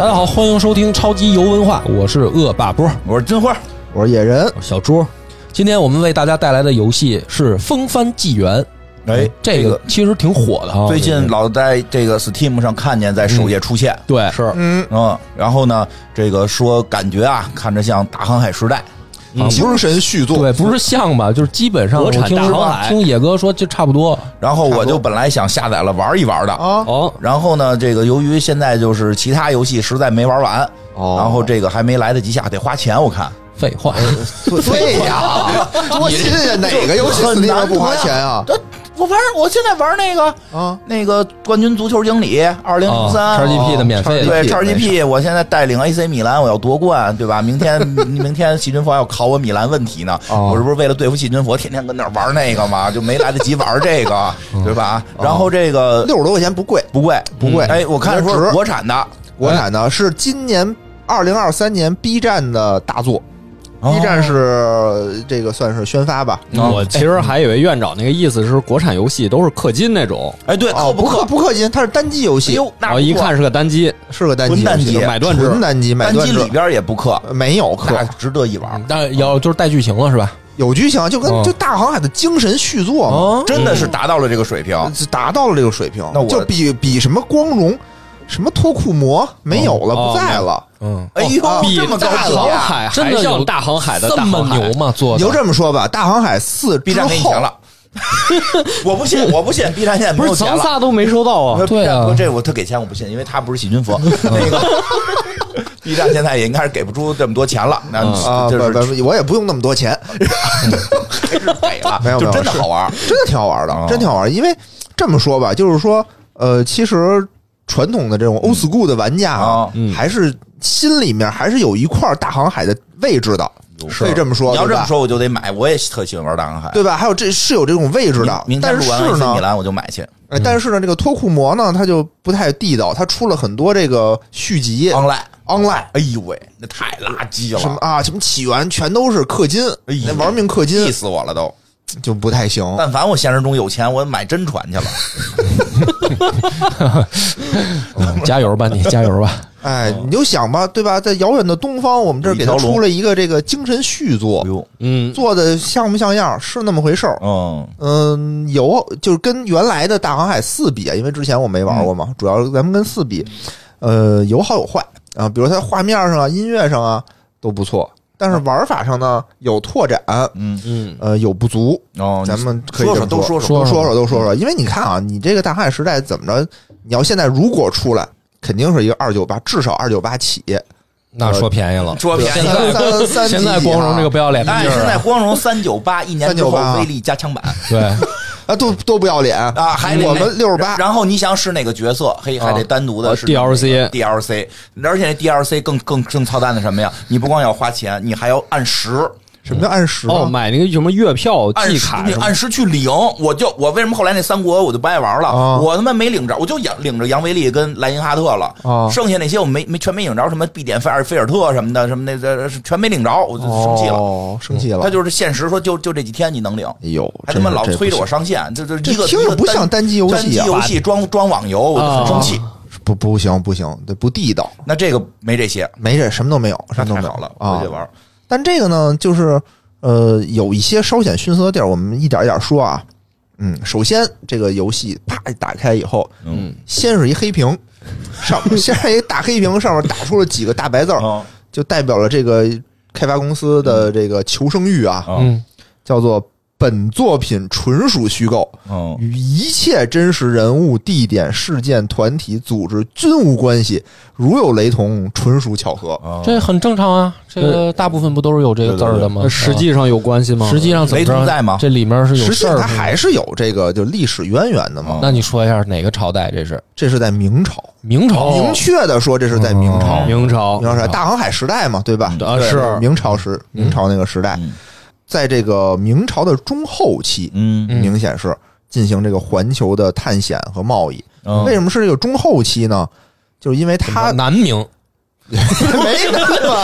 大家好，欢迎收听超级游文化，我是恶霸波，我是金花，我是野人，小猪。今天我们为大家带来的游戏是《风帆纪元》。哎，这个其实挺火的哈，最近老在这个 Steam 上看见在首页出现。对，是，嗯嗯，然后呢，这个说感觉啊，看着像大航海时代，精神续作，对，不是像吧，就是基本上我听听野哥说就差不多。然后我就本来想下载了玩一玩的。啊，哦，然后呢，这个由于现在就是其他游戏实在没玩完，哦，然后这个还没来得及下，得花钱，我看。废话，对呀，多新鲜！哪个游戏不花钱啊？我玩，我现在玩那个啊，那个冠军足球经理二零零三叉 GP 的免费，对叉 GP，我现在带领 AC 米兰，我要夺冠，对吧？明天 明天细菌佛要考我米兰问题呢，我这不是为了对付细菌佛，天天跟那玩那个嘛，就没来得及玩这个，对吧？然后这个六十多块钱不贵，不贵，不贵。哎，我看说国产的，国产的是今年二零二三年 B 站的大作。B 站是这个算是宣发吧。我其实还以为院长那个意思是国产游戏都是氪金那种。哎，对，哦，不氪不氪金，它是单机游戏。那一看是个单机，是个单机，单机买断制，单机买断机里边也不氪，没有氪，值得一玩。但要就是带剧情了是吧？有剧情，就跟就大航海的精神续作嘛，真的是达到了这个水平，达到了这个水平。那我就比比什么光荣。什么脱裤魔没有了，不在了。嗯，哎呦，这么大航海真的有大航海的这么牛吗？做你就这么说吧，大航海四 B 站给你钱了，我不信，我不信，B 站现在不是咱仨都没收到啊？对啊，这我他给钱我不信，因为他不是细菌佛。那个 B 站现在也应该是给不出这么多钱了。那啊，不，我也不用那么多钱，给了，没有，就真的好玩，真的挺好玩的，真挺好玩。因为这么说吧，就是说，呃，其实。传统的这种 old school 的玩家啊，还是心里面还是有一块大航海的位置的，可以这么说。你要这么说，我就得买。我也特喜欢玩大航海，对吧？还有这是有这种位置的。但是呢，米兰我就买去。但是呢，这个脱库魔呢，它就不太地道。它出了很多这个续集，online online。哎呦喂，那太垃圾了！什么啊？什么起源全都是氪金，那玩命氪金，气死我了都。就不太行。但凡我现实中有钱，我买真船去了。加油吧，你加油吧！哎，你就想吧，对吧？在遥远的东方，我们这儿给他出了一个这个精神续作，嗯，做的像不像样？是那么回事儿。嗯嗯，有就是跟原来的大航海四比啊，因为之前我没玩过嘛，主要咱们跟四比，呃，有好有坏啊。比如它画面上啊、音乐上啊都不错。但是玩法上呢有拓展，嗯。嗯，呃有不足。哦，咱们可以说说都说。说说说都说说，因为你看啊，你这个大航海时代怎么着？你要现在如果出来，肯定是一个二九八，至少二九八起。那说便宜了，说便宜。三三现在光荣这个不要脸，哎，现在光荣三九八一年之后威力加强版，对。啊，都都不要脸啊！还我们六十八，然后你想使哪个角色，嘿，还得单独的是 DLC，DLC，而且那 DLC 更更更操蛋的什么呀？你不光要花钱，你还要按时。什么叫按时？哦，买那个什么月票、季卡，你按时去领。我就我为什么后来那三国我就不爱玩了？我他妈没领着，我就养领着杨维利跟莱因哈特了。剩下那些我没没全没领着，什么必点菲尔菲尔特什么的，什么那个全没领着，我就生气了。哦，生气了。他就是现实说，就就这几天你能领。哎呦，还他妈老催着我上线，这这一个听着不像单机游戏，单机游戏装装网游，我就很生气。不不行不行，这不地道。那这个没这些，没这什么都没有，什么都没有了啊。回去玩。但这个呢，就是。呃，有一些稍显逊色的地儿，我们一点一点说啊。嗯，首先这个游戏啪打开以后，嗯，先是一黑屏，上先是一大黑屏，上面打出了几个大白字儿，就代表了这个开发公司的这个求生欲啊，嗯，叫做。本作品纯属虚构，与一切真实人物、地点、事件、团体、组织均无关系。如有雷同，纯属巧合。这很正常啊，这个大部分不都是有这个字儿的吗？实际上有关系吗？实际上雷同在吗？这里面是有事儿，它还是有这个就历史渊源的嘛？那你说一下哪个朝代？这是这是在明朝，明朝明确的说，这是在明朝，明朝，明朝是大航海时代嘛？对吧？啊，是明朝时，明朝那个时代。在这个明朝的中后期，嗯，明显是进行这个环球的探险和贸易。为什么是这个中后期呢？就是因为他南明，没呢，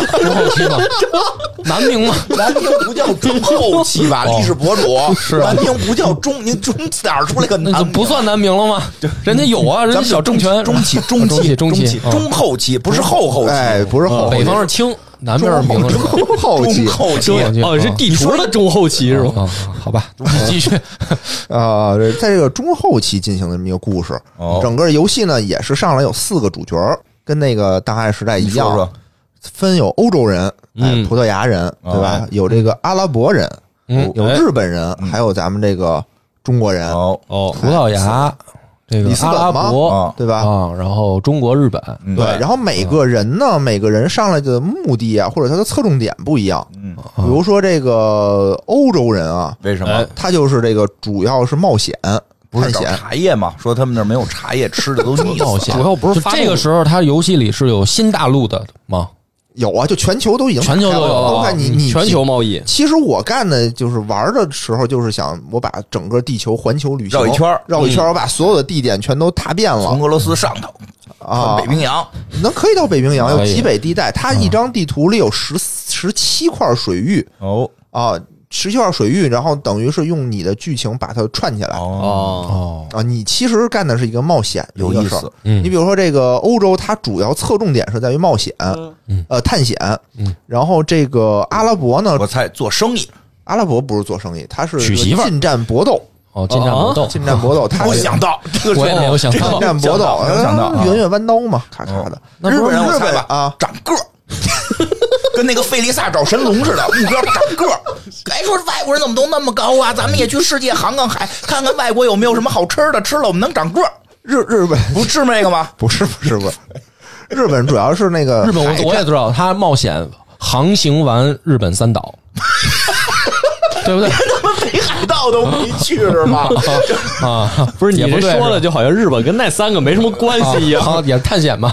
中后期吗？南明吗？南明不叫中后期吧？历史博主是南明不叫中，您中哪儿出来个南？不算南明了吗？人家有啊，人家小政权中期、中期、中期、中后期，不是后后期，哎，不是后，北方是清，南边是明，中后期，后期哦，是地图的中后期是吧？好吧，继续 啊，在这个中后期进行的这么一个故事，整个游戏呢也是上来有四个主角，跟那个大汉时代一样，分有欧洲人。哎，葡萄牙人对吧？有这个阿拉伯人，有日本人，还有咱们这个中国人。哦，葡萄牙，这个阿拉伯，对吧？啊，然后中国、日本，对。然后每个人呢，每个人上来的目的啊，或者他的侧重点不一样。嗯，比如说这个欧洲人啊，为什么？他就是这个主要是冒险，不是找茶叶嘛？说他们那没有茶叶吃的，都 冒险。主要不是这个时候，他游戏里是有新大陆的吗？有啊，就全球都已经全球都有我看你你全球贸易。其实我干的就是玩的时候，就是想我把整个地球环球旅行绕一圈，绕一圈，我把所有的地点全都踏遍了。从俄罗斯上头啊，北冰洋，能可以到北冰洋，有极北地带。它一张地图里有十十七块水域哦啊。十七号水域，然后等于是用你的剧情把它串起来。哦啊，你其实干的是一个冒险有意思。你比如说这个欧洲，它主要侧重点是在于冒险，呃，探险。嗯然后这个阿拉伯呢，我猜做生意。阿拉伯不是做生意，他是娶媳妇近战搏斗。哦，近战搏斗，近战搏斗。他没想到，我也没有想到，近战搏斗，没有想到，圆月弯刀嘛，咔咔的。日本人，日本啊，长个儿。跟那个费利萨找神龙似的，目标长个儿。哎，说外国人怎么都那么高啊？咱们也去世界航航海，看看外国有没有什么好吃的，吃了我们能长个儿。日日本不是那个吗？不是不是不是，日本主要是那个日本，我我也知道，他冒险航行完日本三岛。对不对？都没去是吗？啊，不是你这说的，就好像日本跟那三个没什么关系一样，也是探险嘛。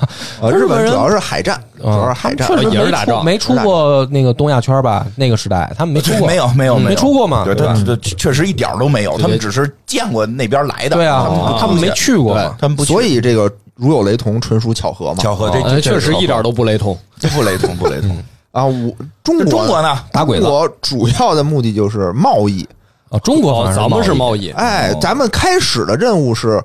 日本主要是海战，主要是海战，也是打仗，没出过那个东亚圈吧？那个时代他们没出过，没有没有没出过嘛？对，他确实一点都没有，他们只是见过那边来的。对啊，他们没去过，他们不。所以这个如有雷同，纯属巧合嘛？巧合，这确实一点都不雷同，不雷同，不雷同。啊，我中国中国呢？打鬼子，我主要的目的就是贸易啊。中国咱们是贸易，哎，咱们开始的任务是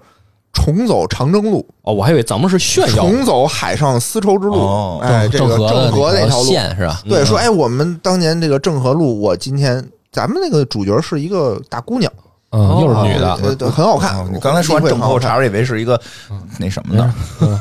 重走长征路哦，我还以为咱们是炫耀重走海上丝绸之路，哎，这个郑和那条路线是吧？对，说哎，我们当年这个郑和路，我今天咱们那个主角是一个大姑娘，嗯，又是女的，很好看。你刚才说完郑和，我差点以为是一个那什么呢？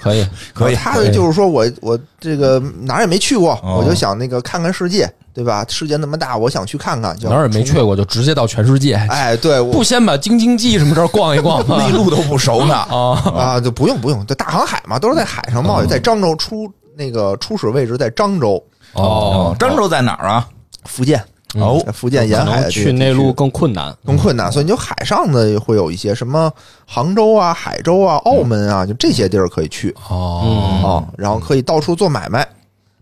可以，可以。他就是说我我这个哪儿也没去过，我就想那个看看世界，对吧？世界那么大，我想去看看。哪儿也没去过，就直接到全世界。哎，对，不先把京津冀什么这儿逛一逛，内陆都不熟呢。啊 啊，就不用不用，这大航海嘛，都是在海上贸易，在漳州出那个初始位置在漳州。哦，漳州在哪儿啊？福建。哦，福建沿海去内陆更困难，更困难，所以你就海上的会有一些什么杭州啊、海州啊、澳门啊，就这些地儿可以去哦啊，然后可以到处做买卖，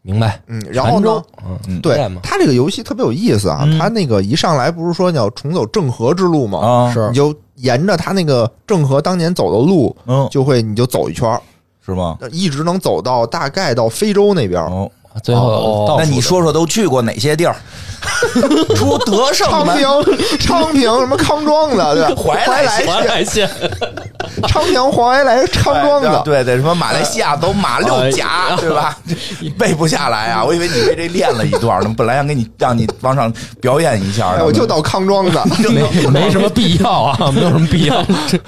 明白？嗯，然后呢，嗯，对，它这个游戏特别有意思啊，它那个一上来不是说你要重走郑和之路吗？啊，是，你就沿着他那个郑和当年走的路，嗯，就会你就走一圈，是吗？一直能走到大概到非洲那边。哦，最后，那你说说都去过哪些地儿？出德胜昌平、昌平什么康庄子，对吧？怀来怀来县、昌平、怀来、康庄子，对对，什么马来西亚走马六甲，对吧？背不下来啊！我以为你为这练了一段呢，本来想给你让你往上表演一下，我就到康庄子，没没什么必要啊，没有什么必要，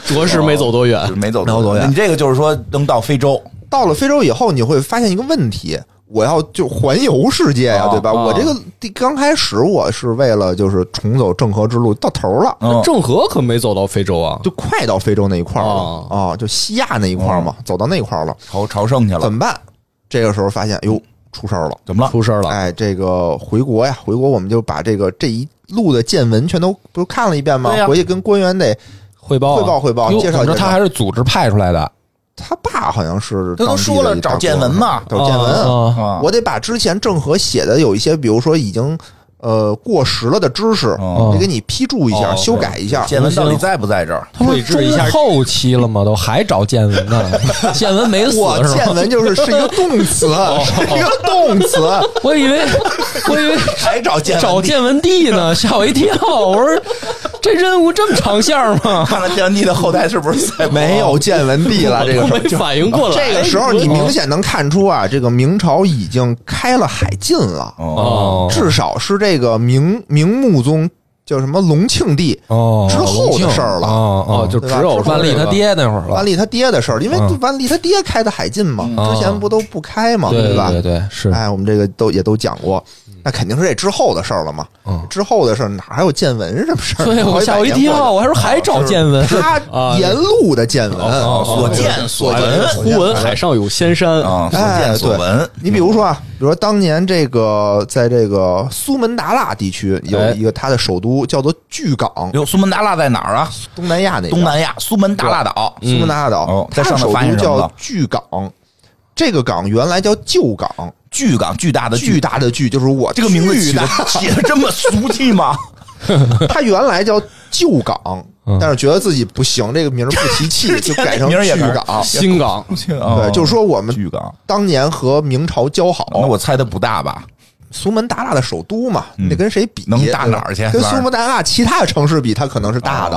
着实没走多远，没走多远。你这个就是说能到非洲，到了非洲以后，你会发现一个问题。我要就环游世界呀，对吧？我这个刚开始我是为了就是重走郑和之路，到头了。郑和可没走到非洲啊，就快到非洲那一块了啊，就西亚那一块嘛，走到那一块了，朝朝圣去了。怎么办？这个时候发现，哟，出事儿了，怎么了？出事儿了！哎，这个回国呀，回国我们就把这个这一路的见闻全都不是看了一遍吗？回去跟官员得汇报汇报汇报，介绍。他还是组织派出来的。他爸好像是他都说了找见闻嘛，找见闻啊！我得把之前郑和写的有一些，比如说已经呃过时了的知识，得给你批注一下、修改一下。建文到底在不在这儿？他不是中后期了吗？都还找建文呢？建文没死是吧？见闻就是是一个动词，是一个动词。我以为我以为还找见找建文帝呢，吓我一跳。我说 这任务这么长线吗？看看建文帝的后台是不是没有建文帝了？这个没反应过来。这个时候你明显能看出啊，这个明朝已经开了海禁了。哦，至少是。这个明明穆宗叫什么隆庆帝哦之后的事儿了哦哦，就只有万历他爹那会儿了。万历他爹的事儿，因为万历他爹开的海禁嘛，之前不都不开嘛，对吧？对对，是。哎，我们这个都也都讲过。那肯定是这之后的事儿了嘛，之后的事儿哪还有见闻什么事儿？对我吓我一跳，我还说还找见闻，他 沿路的见闻，所见所闻，忽闻海上有仙山啊，所见所闻。你比如说啊，比如说当年这个在这个苏门答腊地区有一个他的首都叫做巨港，有，苏门答腊在哪儿啊？东南亚那东南亚苏门答腊岛，苏门答腊岛，它上首都叫巨港，这个港原来叫旧港。巨港，巨大的巨。大的巨，就是我这个名字起的 起的这么俗气吗？他原来叫旧港，但是觉得自己不行，这个名不提气，就改成巨港、新港。对，就是说我们巨港。当年和明朝交好，那我猜的不大吧？苏门答腊的首都嘛，你得跟谁比？能大哪儿去？跟苏门答腊其他的城市比，它可能是大的，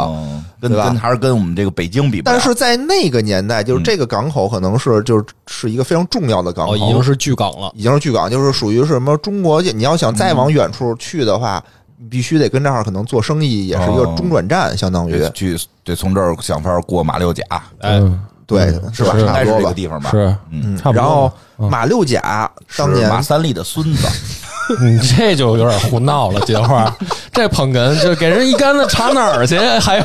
跟跟还是跟我们这个北京比？但是在那个年代，就是这个港口可能是就是是一个非常重要的港口，已经是巨港了，已经是巨港，就是属于是什么中国？你要想再往远处去的话，必须得跟这儿可能做生意，也是一个中转站，相当于。去得从这儿想法过马六甲，嗯，对，是吧？差不多这个地方吧，是，嗯，然后马六甲当年马三立的孙子。你 这就有点胡闹了，姐花，这捧哏就给人一竿子插哪儿去？还有，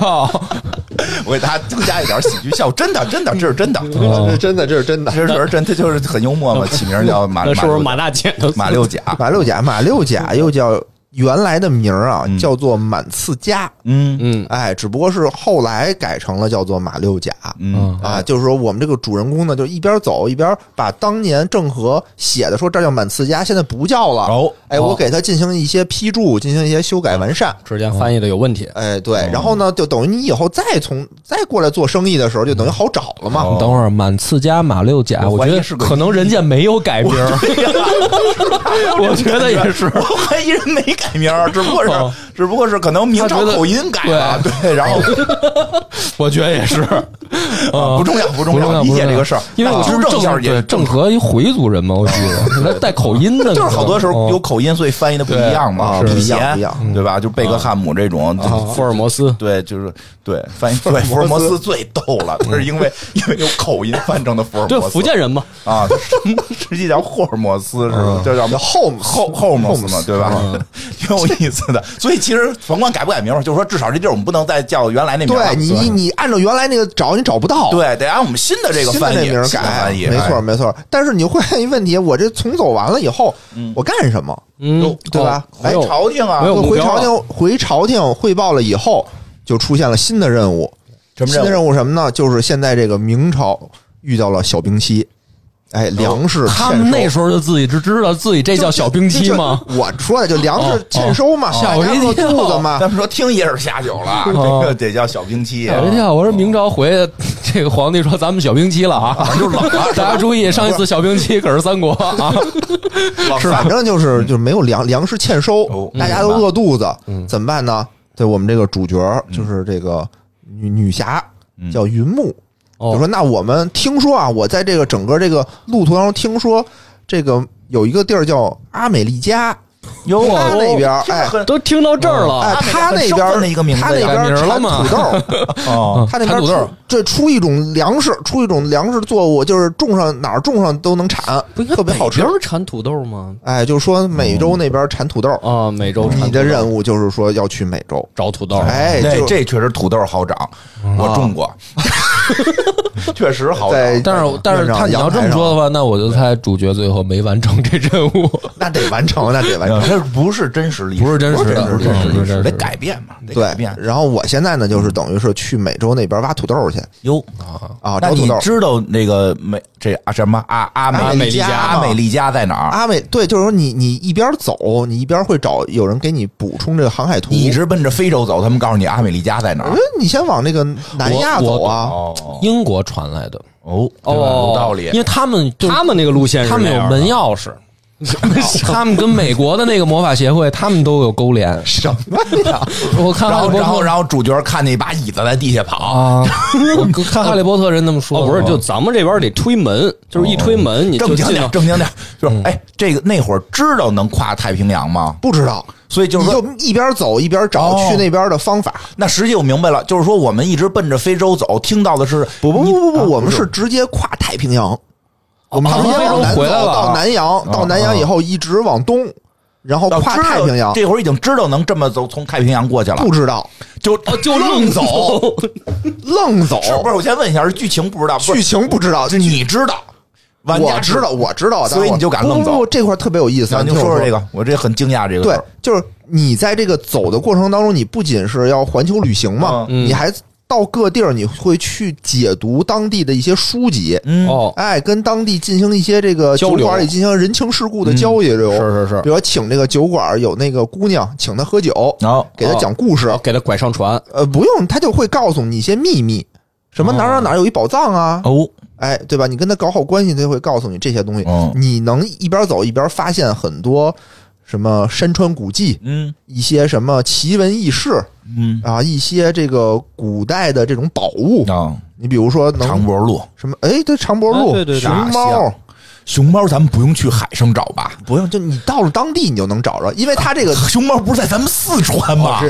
我给大家增加一点喜剧效果，真的，真的，这是真的，这是真的，这是真的，这是真，他就是很幽默嘛，起名叫马，那是不是马大马六甲？马六甲，马六甲又叫。原来的名儿啊，叫做满刺家，嗯。嗯，哎，只不过是后来改成了叫做马六甲，嗯。啊，就是说我们这个主人公呢，就一边走一边把当年郑和写的说这叫满刺家，现在不叫了，哦，哎，我给他进行一些批注，进行一些修改完善，之前翻译的有问题，哎，对，然后呢，就等于你以后再从再过来做生意的时候，就等于好找了嘛。等会儿满刺家马六甲，我觉得可能人家没有改名，我觉得也是，我怀疑人没。改名只不过是，只不过是可能明朝口音改了，对，然后 我觉得也是，不重要，不重要，理解这个事儿，因为我是正对郑和一回族人嘛，我记得。带口音的，就是好多时候有口音，所以翻译的不一样嘛，不一样，不一样，对吧？就贝克汉姆这种，福尔摩斯，对，就是对翻译，对福尔摩斯。最逗了，他是因为因为有口音翻成的福尔摩斯，福建人嘛，啊，实际叫霍尔摩斯是吧？叫叫后后后摩斯。嘛，对吧？挺有意思的，所以其实甭管改不改名，就是说至少这地儿我们不能再叫原来那名。对你，你你按照原来那个找，你找不到。对，得按我们新的这个翻译名改。没错，没错。但是你会一问题，我这重走完了以后，我干什么？嗯，对吧？回朝廷啊，回朝廷，回朝廷汇报了以后，就出现了新的任务。新的任务什么呢？就是现在这个明朝遇到了小冰期。哎，粮食他们那时候就自己知知道自己这叫小兵期吗？我说的就粮食欠收嘛，吓我一跳嘛。咱们说听也是下酒了，这个得叫小兵期。吓我一跳，我说明朝回去，这个皇帝说咱们小兵期了啊，就冷了。大家注意，上一次小兵期可是三国啊，是反正就是就是没有粮粮食欠收，大家都饿肚子，怎么办呢？对我们这个主角就是这个女女侠叫云木。就说那我们听说啊，我在这个整个这个路途当中听说，这个有一个地儿叫阿美利加，他那边哎都听到这儿了，哎他那边的一个名字，他那边产土豆，哦，他那边土豆这出一种粮食，出一种粮食作物，就是种上哪儿种上都能产，特别好吃。不是产土豆吗？哎，就是说美洲那边产土豆啊，美洲你的任务就是说要去美洲找土豆，哎，这这确实土豆好长，我种过。确实好，但是但是他你要这么说的话，那我就猜主角最后没完成这任务。那得完成，那得完成。这这不是真实历史，不是真实的，不是真实历史，得改变嘛，得改变。然后我现在呢，就是等于是去美洲那边挖土豆去。哟啊啊！那你知道那个美这啊什么阿阿美利加阿美利加在哪儿？阿美对，就是说你你一边走，你一边会找有人给你补充这个航海图。你一直奔着非洲走，他们告诉你阿美利加在哪儿？你先往那个南亚走啊。英国传来的哦哦，有道理，因为他们他们那个路线，他们有门钥匙。他们跟美国的那个魔法协会，他们都有勾连。什么呀？我看哈利波特，然后主角看那把椅子在地下跑啊。我看哈利波特人那么说，不是，就咱们这边得推门，就是一推门你正经点，正经点。就是哎，这个那会儿知道能跨太平洋吗？不知道，所以就是就一边走一边找去那边的方法。那实际我明白了，就是说我们一直奔着非洲走，听到的是不不不不不，我们是直接跨太平洋。我们从非洲回来了到南洋，到南洋以后一直往东，然后跨太平洋。这会儿已经知道能这么走，从太平洋过去了。不知道，就就愣走，愣走。不是，我先问一下，是剧情不知道？剧情不知道，是你知道？我知道，我知道，所以你就敢愣走。这块特别有意思，你说说这个，我这很惊讶。这个对，就是你在这个走的过程当中，你不仅是要环球旅行嘛，你还。到各地儿，你会去解读当地的一些书籍，哦，哎，跟当地进行一些这个酒馆里进行人情世故的交流，是是是。比如请这个酒馆有那个姑娘，请她喝酒，然后给她讲故事，给她拐上船。呃，不用，他就会告诉你一些秘密，什么哪儿哪儿哪儿有一宝藏啊，哦，哎，对吧？你跟他搞好关系，他就会告诉你这些东西。你能一边走一边发现很多。什么山川古迹，嗯，一些什么奇闻异事，嗯啊，一些这个古代的这种宝物啊，你比如说长脖鹿，什么？哎，对，长脖鹿，对对，熊猫，熊猫，咱们不用去海上找吧？不用，就你到了当地，你就能找着，因为它这个熊猫不是在咱们四川吗？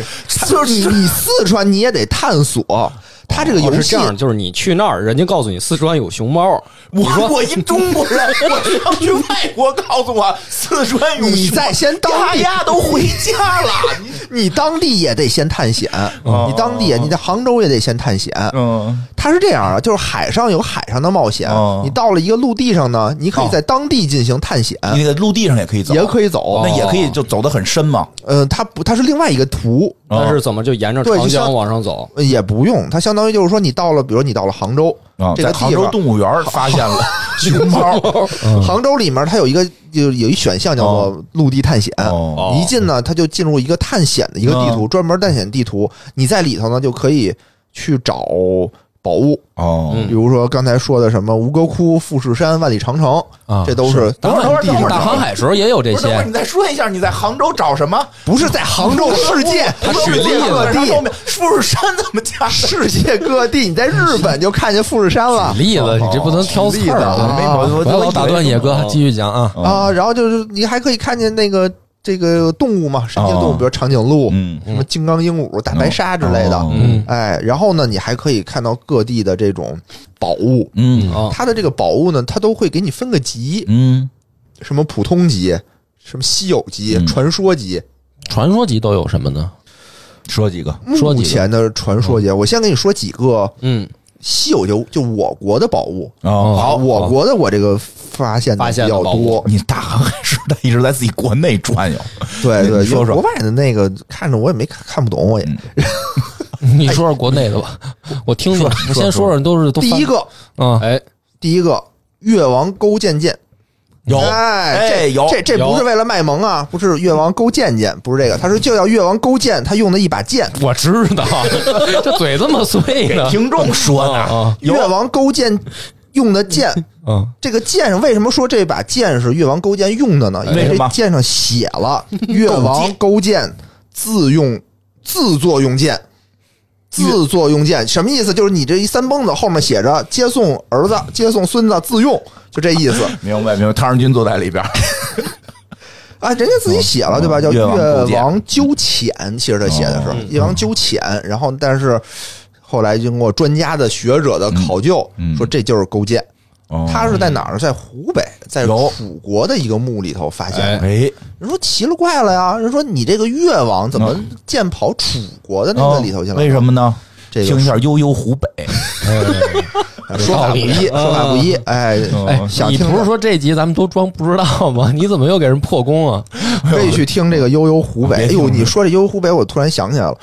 就是你，你四川你也得探索。他这个游戏是这样，就是你去那儿，人家告诉你四川有熊猫。我我一中国人，我要去 外国，告诉我四川有。你在先当地，大家都回家了，你你当地也得先探险。你当地，你在杭州也得先探险。嗯，它是这样啊，就是海上有海上的冒险。你到了一个陆地上呢，你可以在当地进行探险。你在陆地上也可以走，也可以走，那也可以就走得很深嘛。呃，它不，它是另外一个图。它是怎么就沿着长江往上走？也不用，它相当于就是说，你到了，比如你到了杭州，这个杭州动物园发现了 熊猫。杭州里面它有一个，就有一选项叫做陆地探险。一进呢，它就进入一个探险的一个地图，专门探险地图。你在里头呢，就可以去找。宝物哦，比如说刚才说的什么吴哥窟、富士山、万里长城啊，这都是。等会儿等会儿等会儿，大航海时候也有这些。你再说一下，你在杭州找什么？不是在杭州世界，他举例子。富士山怎么加？世界各地，你在日本就看见富士山了。举例子，你这不能挑刺儿啊！不要老打断野哥，继续讲啊啊！然后就是你还可以看见那个。这个动物嘛，神经动物，比如长颈鹿，什么金刚鹦鹉、大白鲨之类的，哎，然后呢，你还可以看到各地的这种宝物，嗯，它的这个宝物呢，它都会给你分个级，嗯，什么普通级，什么稀有级、传说级，传说级都有什么呢？说几个，目前的传说级，我先给你说几个，嗯。稀有就就我国的宝物好，我国的我这个发现发现比较多。你大航海时代一直在自己国内转悠，对对，说说国外的那个看着我也没看看不懂，我也。你说说国内的吧，我听说。我先说说，都是第一个，嗯，哎，第一个越王勾践剑。有哎，这有这这不是为了卖萌啊，不是越王勾践剑，不是这个，他说就要越王勾践，他用的一把剑，我知道，这嘴这么碎呢。听众说呢，越王勾践用的剑，嗯，这个剑上为什么说这把剑是越王勾践用的呢？因为这剑上写了 越王勾践自用自作用剑。自作用剑什么意思？就是你这一三蹦子后面写着接送儿子、接送孙子自用，就这意思。明白明白。唐仁军坐在里边啊，人家自己写了对吧？叫越王纠浅，其实他写的是越王纠浅。然后，但是后来经过专家的学者的考究，说这就是勾践。他是在哪儿？在湖北，在楚国的一个墓里头发现的。哎，人说奇了怪了呀！人说你这个越王怎么剑跑楚国的那个里头去了？为什么呢？这听一下《悠悠湖北》。说法不一，说法不一。哎哎，想你不是说这集咱们都装不知道吗？你怎么又给人破功啊？可以去听这个悠悠湖北。哎呦，你说这悠悠湖北，我突然想起来了，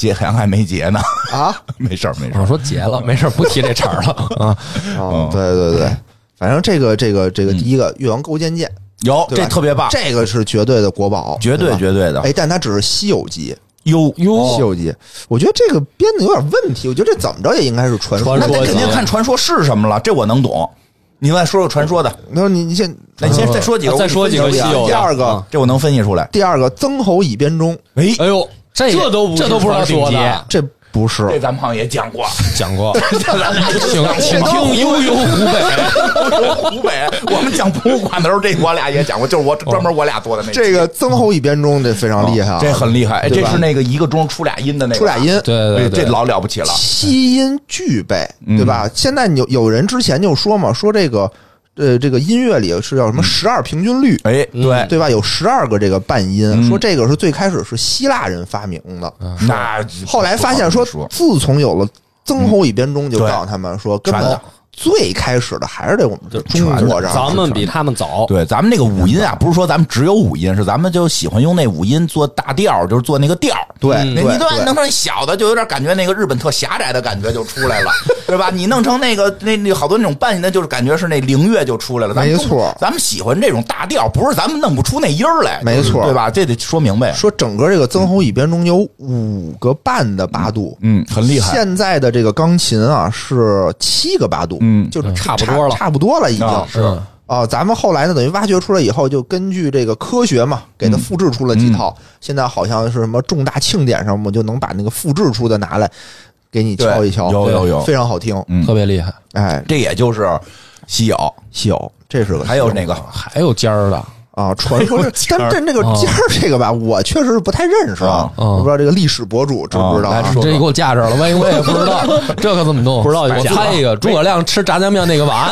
结还还没结呢啊？没事儿没事儿，我说结了，没事儿，不提这茬了啊。哦，对对对，反正这个这个这个第一个越王勾践剑有这特别棒，这个是绝对的国宝，绝对绝对的。哎，但它只是稀有级。哟哟，《西游记》，我觉得这个编的有点问题。我觉得这怎么着也应该是传说，那得肯定看传说是什么了。这我能懂。你再说说传说的。那你你先，那你先再说几个，再说几个。第二个，这我能分析出来。第二个，曾侯乙编钟。哎，哎呦，这这都这都不知道说的，这。不是，这咱们好像也讲过，讲过。请请听悠悠湖北，悠悠湖北。我们讲博物馆的时候，这我俩也讲过，就是我专门我俩做的那。这个曾侯乙编钟，这非常厉害，这很厉害。这是那个一个钟出俩音的那个，出俩音，对对对，这老了不起了。七音具备，对吧？现在有有人之前就说嘛，说这个。呃，这个音乐里是叫什么十二平均律？哎，对对吧？有十二个这个半音，说这个是最开始是希腊人发明的。那后来发现说，自从有了曾侯乙编钟，就告诉他们说，根本。最开始的还是得我们中国上，咱们比他们早。对，咱们那个五音啊，不是说咱们只有五音，是咱们就喜欢用那五音做大调，就是做那个调。对，你对弄成小的，就有点感觉那个日本特狭窄的感觉就出来了，对吧？你弄成那个那那好多那种半音的，就是感觉是那灵乐就出来了。没错，咱们喜欢这种大调，不是咱们弄不出那音儿来。没错，对吧？这得说明白。说整个这个曾侯乙编钟有五个半的八度，嗯，很厉害。现在的这个钢琴啊是七个八度，嗯，就是差不多。了，差不多了，已经是啊。咱们后来呢，等于挖掘出来以后，就根据这个科学嘛，给它复制出了几套。现在好像是什么重大庆典上，我们就能把那个复制出的拿来给你敲一敲，有有有，非常好听，特别厉害。哎，这也就是稀有，稀有，这是个还有那个还有尖儿的。啊，传说，但但这个尖儿这个吧，我确实是不太认识啊。我不知道这个历史博主知不知道？这你给我架这了，万一我也不知道，这可怎么弄？不知道。我猜一个，诸葛亮吃炸酱面那个碗。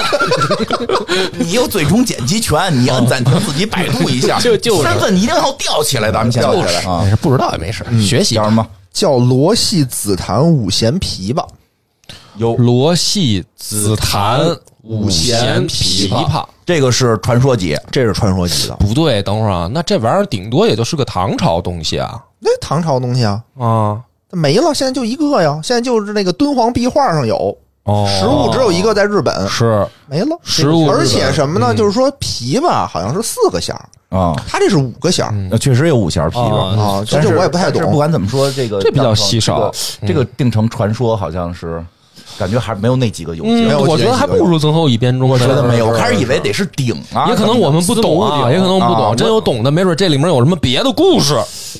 你有最终剪辑权，你按暂停自己百度一下。就就身份你一定要吊起来，咱们先吊起来啊。没事，不知道也没事，学习叫什么？叫罗戏紫檀五弦琵琶。有罗戏紫檀五弦琵琶。这个是传说级，这是传说级的。不对，等会儿啊，那这玩意儿顶多也就是个唐朝东西啊。那唐朝东西啊啊，没了，现在就一个呀。现在就是那个敦煌壁画上有，哦，实物只有一个在日本，是没了实物。而且什么呢？就是说皮吧好像是四个弦儿啊，它这是五个弦儿，那确实有五弦皮吧啊。这我也不太懂。不管怎么说，这个这比较稀少，这个定成传说好像是。感觉还是没有那几个有，我觉得还不如曾侯乙编钟。我觉得没有，我开始以为得是鼎啊，也可能我们不懂啊，也可能不懂。真有懂的，没准这里面有什么别的故事。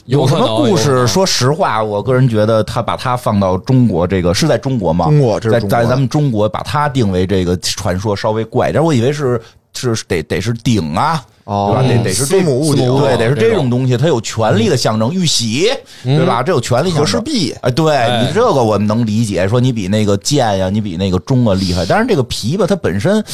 有什么故事？说实话，我个人觉得他把它放到中国，这个是在中国吗？中国，在在咱们中国把它定为这个传说，稍微怪点。我以为是是得得是鼎啊。对吧？得得是这母对，得是这种东西，它有权力的象征，玉玺，对吧？这有权力。和氏璧，哎，对你这个我们能理解，说你比那个剑呀，你比那个钟啊厉害。但是这个琵琶它本身，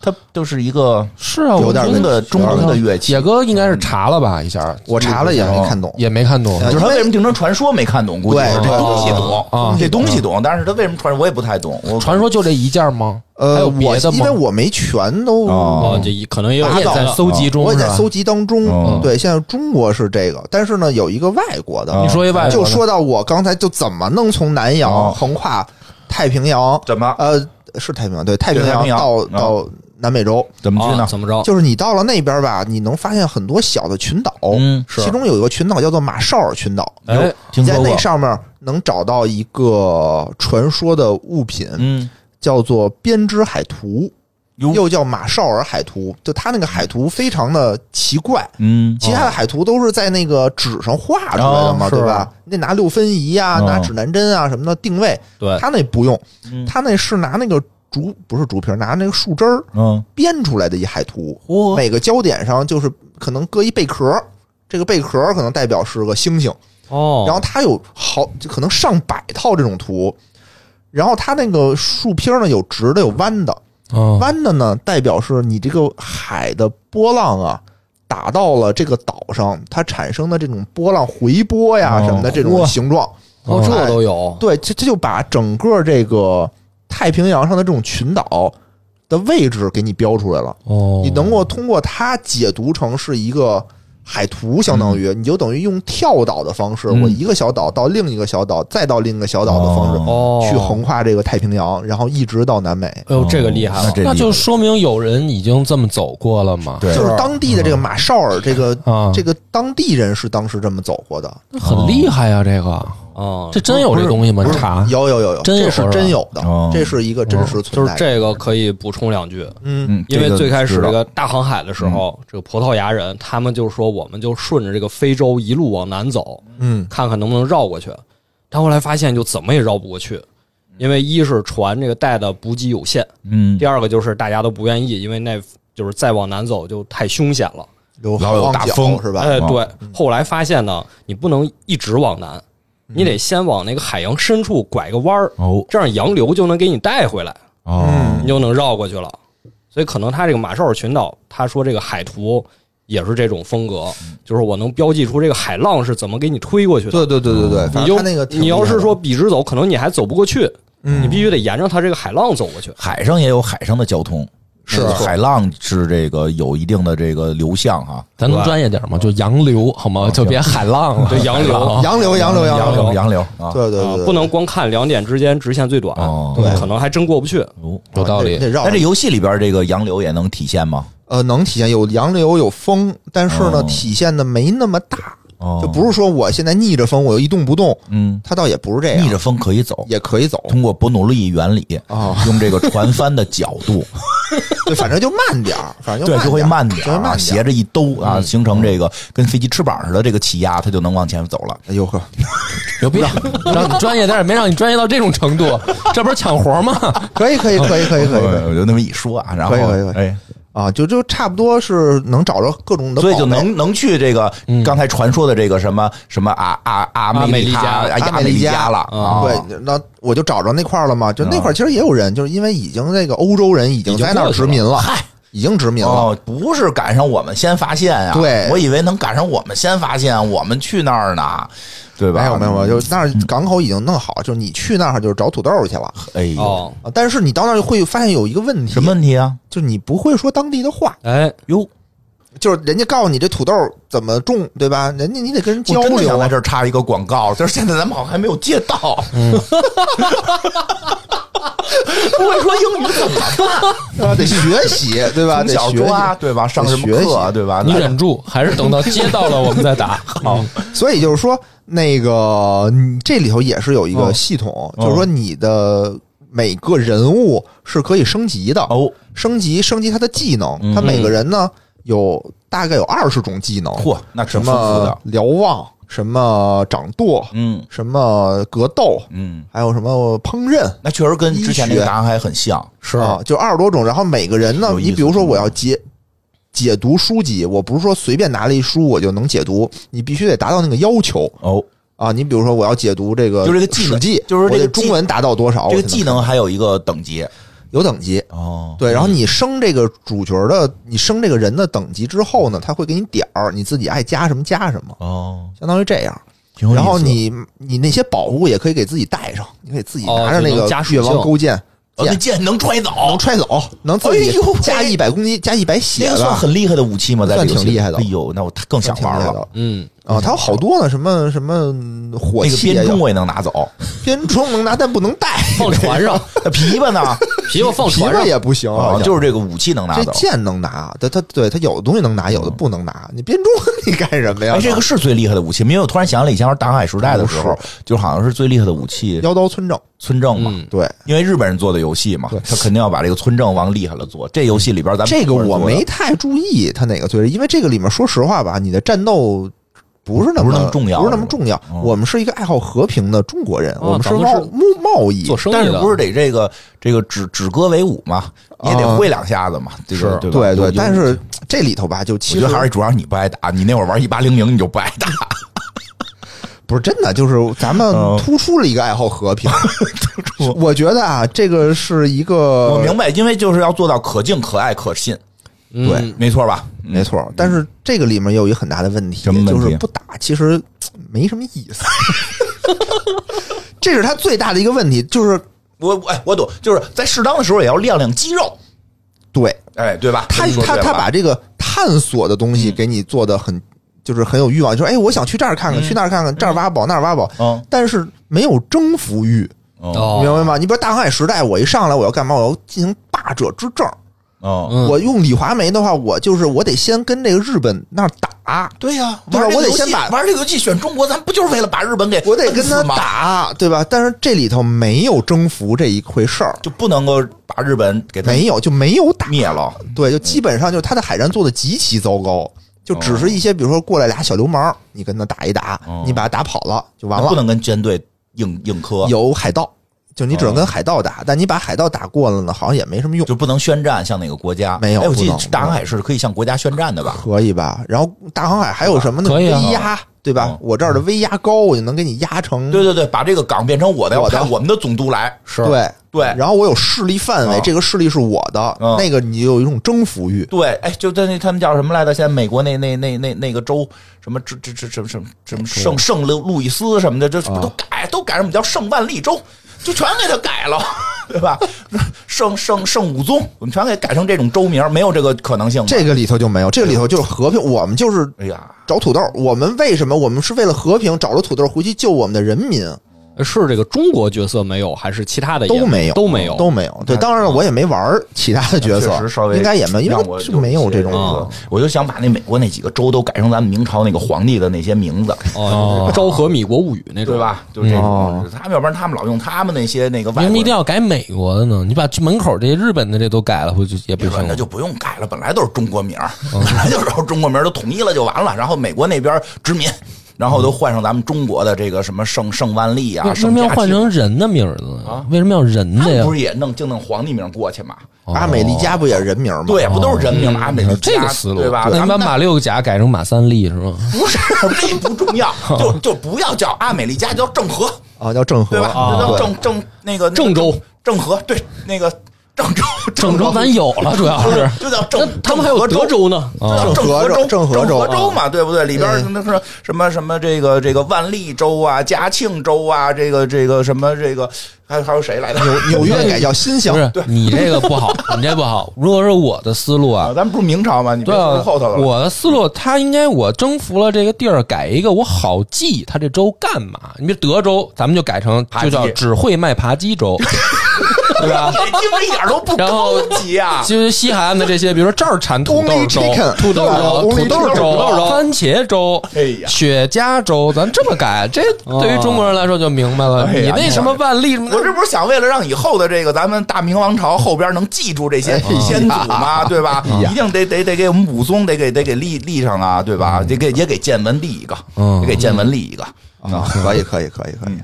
它就是一个是啊，有点中的中东的乐器。野哥应该是查了吧一下，我查了也没看懂，也没看懂。就是他为什么定成传说没看懂？估计这东西懂啊，这东西懂，但是他为什么传我也不太懂。传说就这一件吗？呃，我因为我没全都哦，这可能也有在搜集中，我也在搜集当中。对，现在中国是这个，但是呢，有一个外国的，你说一外国，就说到我刚才就怎么能从南洋横跨太平洋？怎么？呃，是太平洋，对，太平洋到到南美洲，怎么去呢？怎么着？就是你到了那边吧，你能发现很多小的群岛，嗯，其中有一个群岛叫做马绍尔群岛，哎，在那上面能找到一个传说的物品，嗯。叫做编织海图，又叫马绍尔海图。就他那个海图非常的奇怪，嗯，其他的海图都是在那个纸上画出来的嘛，对吧？你得拿六分仪啊，拿指南针啊什么的定位。对，他那不用，他那是拿那个竹，不是竹皮，拿那个树枝儿，嗯，编出来的一海图。每个焦点上就是可能搁一贝壳，这个贝壳可能代表是个星星。哦，然后它有好，就可能上百套这种图。然后它那个树皮呢，有直的，有弯的。弯的呢，代表是你这个海的波浪啊，打到了这个岛上，它产生的这种波浪回波呀什么的这种形状。哦，这都有。对，这这就把整个这个。太平洋上的这种群岛的位置给你标出来了。哦，你能够通过它解读成是一个。海图相当于，你就等于用跳岛的方式，我一个小岛到另一个小岛，再到另一个小岛的方式，去横跨这个太平洋，然后一直到南美。哎呦，这个厉害了！那就说明有人已经这么走过了嘛？对，就是当地的这个马绍尔，这个这个当地人是当时这么走过的，很厉害呀，这个。哦，这真有这东西吗？查有有有有，这是真有的，这是一个真实存在。就是这个可以补充两句，嗯，因为最开始这个大航海的时候，这个葡萄牙人他们就说，我们就顺着这个非洲一路往南走，嗯，看看能不能绕过去。但后来发现就怎么也绕不过去，因为一是船这个带的补给有限，嗯，第二个就是大家都不愿意，因为那就是再往南走就太凶险了，有老有大风是吧？哎，对。后来发现呢，你不能一直往南。你得先往那个海洋深处拐个弯儿，哦，这样洋流就能给你带回来，哦，你就能绕过去了。所以可能他这个马绍尔群岛，他说这个海图也是这种风格，就是我能标记出这个海浪是怎么给你推过去的。对对对对对，你就那个，你要是说笔直走，可能你还走不过去，你必须得沿着它这个海浪走过去。海上也有海上的交通。是海浪是这个有一定的这个流向哈，咱能专业点吗？就洋流好吗？就别海浪了。对，洋流，洋流，洋流，洋流，洋流啊！对对对，不能光看两点之间直线最短，对，可能还真过不去。有道理。那这游戏里边这个洋流也能体现吗？呃，能体现，有洋流，有风，但是呢，体现的没那么大。就不是说我现在逆着风，我又一动不动。嗯，它倒也不是这样，逆着风可以走，也可以走。通过伯努利原理啊，用这个船帆的角度，对，反正就慢点儿，反正对就会慢点儿，斜着一兜啊，形成这个跟飞机翅膀似的这个气压，它就能往前走了。哎呦呵，牛逼！让。你专业但是没让你专业到这种程度，这不是抢活吗？可以，可以，可以，可以，可以，我就那么一说啊，然后哎。啊，就就差不多是能找着各种的，所以就能能去这个刚才传说的这个什么什么阿阿阿美利加亚美利加了。对，那我就找着那块了嘛。就那块其实也有人，就是因为已经那个欧洲人已经在那儿殖民了，嗨，已经殖民了，不是赶上我们先发现呀？对，我以为能赶上我们先发现，我们去那儿呢。对吧？没有没有，就那儿港口已经弄好，就是你去那儿就是找土豆去了。哎呦，但是你到那儿会发现有一个问题，什么问题啊？就是你不会说当地的话。哎呦，就是人家告诉你这土豆怎么种，对吧？人家你得跟人交流。在这插一个广告，就是现在咱们好像还没有接到。不会说英语怎么办？啊，得学习，对吧？得学啊，对吧？上什么课，对吧？你忍住，还是等到接到了我们再打。好，所以就是说，那个这里头也是有一个系统，就是说你的每个人物是可以升级的哦，升级升级他的技能，他每个人呢有大概有二十种技能。嚯，那什么瞭望？什么掌舵，嗯，什么格斗，嗯，还有什么烹饪，那确实跟之前那个答案还很像，是。啊，就二十多种。然后每个人呢，你比如说我要解解读书籍，我不是说随便拿了一书我就能解读，你必须得达到那个要求哦。啊，你比如说我要解读这个，就这个《史记》，就是这个中文达到多少？这个技能还有一个等级。有等级哦，对，然后你升这个主角的，你升这个人的等级之后呢，他会给你点儿，你自己爱加什么加什么哦，相当于这样。然后你你那些宝物也可以给自己带上，你可以自己拿着那个越王勾践。那剑能踹走，能踹走，能自己加一百攻击，加一百血，算很厉害的武器吗？算挺厉害的。哎呦，那我更想玩了。嗯啊，它有好多呢，什么什么火器，鞭我也能拿走，编钟能拿，但不能带，放船上。琵琶呢？琵琶放船上也不行，就是这个武器能拿走。这剑能拿，它它对它有的东西能拿，有的不能拿。你编钟你干什么呀？哎，这个是最厉害的武器。因为我突然想起来，以前玩大航海时代的时候，就好像是最厉害的武器，妖刀村正。村正嘛，对，因为日本人做的游戏嘛，他肯定要把这个村正往厉害了做。这游戏里边，咱们这个我没太注意他哪个最厉，因为这个里面说实话吧，你的战斗不是那么重要，不是那么重要。我们是一个爱好和平的中国人，我们是贸贸易，但是不是得这个这个止止戈为武嘛，也得会两下子嘛，是，对对对。但是这里头吧，就其实还是主要你不爱打，你那会儿玩一八零零你就不爱打。不是真的，就是咱们突出了一个爱好和平。我觉得啊，这个是一个我明白，因为就是要做到可敬、可爱、可信。对，没错吧？没错。但是这个里面有一个很大的问题，就是不打其实没什么意思。这是他最大的一个问题，就是我哎，我懂，就是在适当的时候也要练练肌肉。对，哎，对吧？他他他把这个探索的东西给你做的很，就是很有欲望，就是哎，我想去这儿看看，去那儿看看，这儿挖宝那儿挖宝，嗯，但是没有征服欲，明白吗？你比如大航海时代，我一上来我要干嘛？我要进行霸者之政。哦，我用李华梅的话，我就是我得先跟这个日本那儿打，对呀，对吧？我得先把玩这个游戏选中国，咱不就是为了把日本给我得跟他打，对吧？但是这里头没有征服这一回事儿，就不能够把日本给没有就没有打。灭了，对，就基本上就是他的海战做的极其糟糕，就只是一些比如说过来俩小流氓，你跟他打一打，你把他打跑了就完了，不能跟舰队硬硬磕，有海盗。就你只能跟海盗打，但你把海盗打过了呢，好像也没什么用。就不能宣战，向哪个国家？没有。我记得大航海是可以向国家宣战的吧？可以吧？然后大航海还有什么呢？可以威压，对吧？我这儿的威压高，我就能给你压成。对对对，把这个港变成我的，我的我们的总督来。是对对。然后我有势力范围，这个势力是我的，那个你有一种征服欲。对，哎，就在那他们叫什么来着？现在美国那那那那那个州什么这这这什么什么什么圣圣路路易斯什么的，这不都改都改什么叫圣万利州？就全给他改了，对吧？圣圣圣武宗，我们全给改成这种州名，没有这个可能性。这个里头就没有，这个里头就是和平。我们就是，哎呀，找土豆。我们为什么？我们是为了和平，找了土豆回去救我们的人民。是这个中国角色没有，还是其他的都没有？都没有，都没有。对，当然了，我也没玩其他的角色，稍微应该也没，因为就没有这种。我就想把那美国那几个州都改成咱们明朝那个皇帝的那些名字，哦，昭和、米国物语那种，对吧？就这种。他们要不然他们老用他们那些那个。为什么一定要改美国的呢？你把门口这些日本的这都改了，不就也不行？那就不用改了，本来都是中国名，本来就是中国名，都统一了就完了。然后美国那边殖民。然后都换上咱们中国的这个什么圣圣万历啊，为什么要换成人的名字啊？为什么要人的呀？不是也弄就弄皇帝名过去嘛？阿美利加不也人名吗？对，不都是人名吗？阿美利这个思路对吧？咱把马六甲改成马三立是吗？不是，这不重要，就就不要叫阿美利加，叫郑和啊，叫郑和对吧？叫郑郑那个郑州郑和对那个。郑州，郑州。咱有了，主要是。就叫郑，他们还有德州呢，叫郑和州，郑和州嘛，对不对？里边那是什么什么这个这个万历州啊，嘉庆州啊，这个这个什么这个还还有谁来的？纽纽约 改叫新乡，不是，你这个不好，你这不好。如果是我的思路啊，咱们不是明朝吗？你别后头了。我的思路，他应该我征服了这个地儿，改一个我好记，他这州干嘛？你比如德州，咱们就改成就叫只会卖扒鸡州。对吧？听着一点都不高级啊！就是西海岸的这些，比如说这儿产土豆州、土豆州、土豆州、番茄州、雪茄州，咱这么改，这对于中国人来说就明白了。你那什么万历什么？我这不是想为了让以后的这个咱们大明王朝后边能记住这些先祖吗？对吧？一定得得得给我们武松得给得给立立上啊，对吧？得给也给建文立一个，也给建文立一个啊！可以可以可以可以。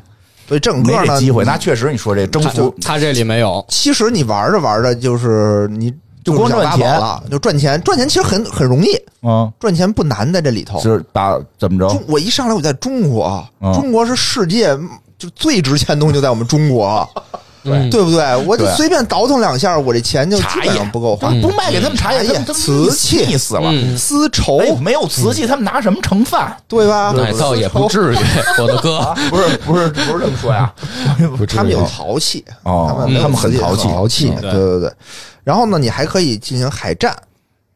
所以整个呢，机会那确实，你说这征服他这里没有。其实你玩着玩着，就是你就光赚钱了，就赚钱，赚钱其实很很容易啊，赚钱不难，在这里头。是打怎么着？我一上来我在中国，中国是世界就最值钱的东西就在我们中国。对对不对？我就随便倒腾两下，我这钱就基本上不够花。不卖给他们茶叶，瓷器腻死了，丝绸没有瓷器，他们拿什么盛饭？对吧？那倒也不至于，我的哥，不是不是不是这么说呀？他们有陶器哦，他们他们很陶器，陶器，对对对。然后呢，你还可以进行海战。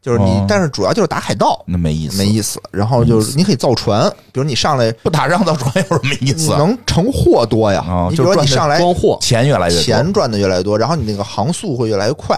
就是你，但是主要就是打海盗，那没意思，没意思。然后就是你可以造船，比如你上来不打仗造船有什么意思？能成货多呀。你比如说你上来装货，钱越来越钱赚的越来越多，然后你那个航速会越来越快。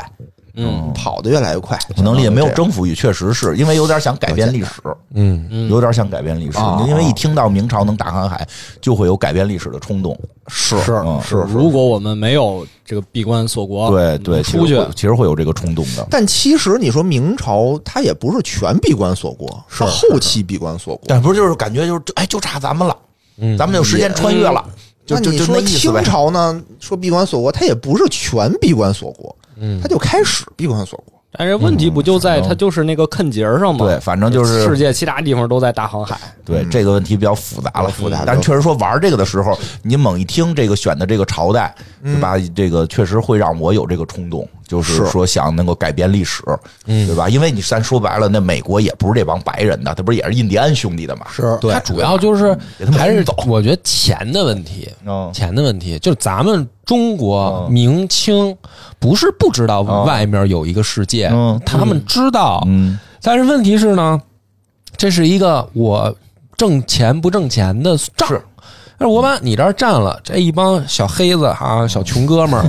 嗯，跑得越来越快，能力也没有征服欲，确实是因为有点想改变历史，嗯。嗯，有点想改变历史，因为一听到明朝能打航海，就会有改变历史的冲动。是是是，如果我们没有这个闭关锁国，对对，出去。其实会有这个冲动的。但其实你说明朝，它也不是全闭关锁国，是后期闭关锁国，但不是就是感觉就是哎，就差咱们了，嗯，咱们有时间穿越了。那你说清朝呢？说闭关锁国，它也不是全闭关锁国，嗯，他就开始闭关锁国。但是问题不就在它就是那个坑节上吗？对，反正就是世界其他地方都在大航海。对，这个问题比较复杂了，复杂。但确实说玩这个的时候，你猛一听这个选的这个朝代，对吧？这个确实会让我有这个冲动，就是说想能够改变历史，对吧？因为你咱说白了，那美国也不是这帮白人的，他不是也是印第安兄弟的嘛？是，他主要就是还是我觉得钱的问题，钱的问题，就是咱们中国明清不是不知道外面有一个世界，他们知道。但是问题是呢，这是一个我挣钱不挣钱的账。我把你这儿占了，这一帮小黑子啊，小穷哥们儿，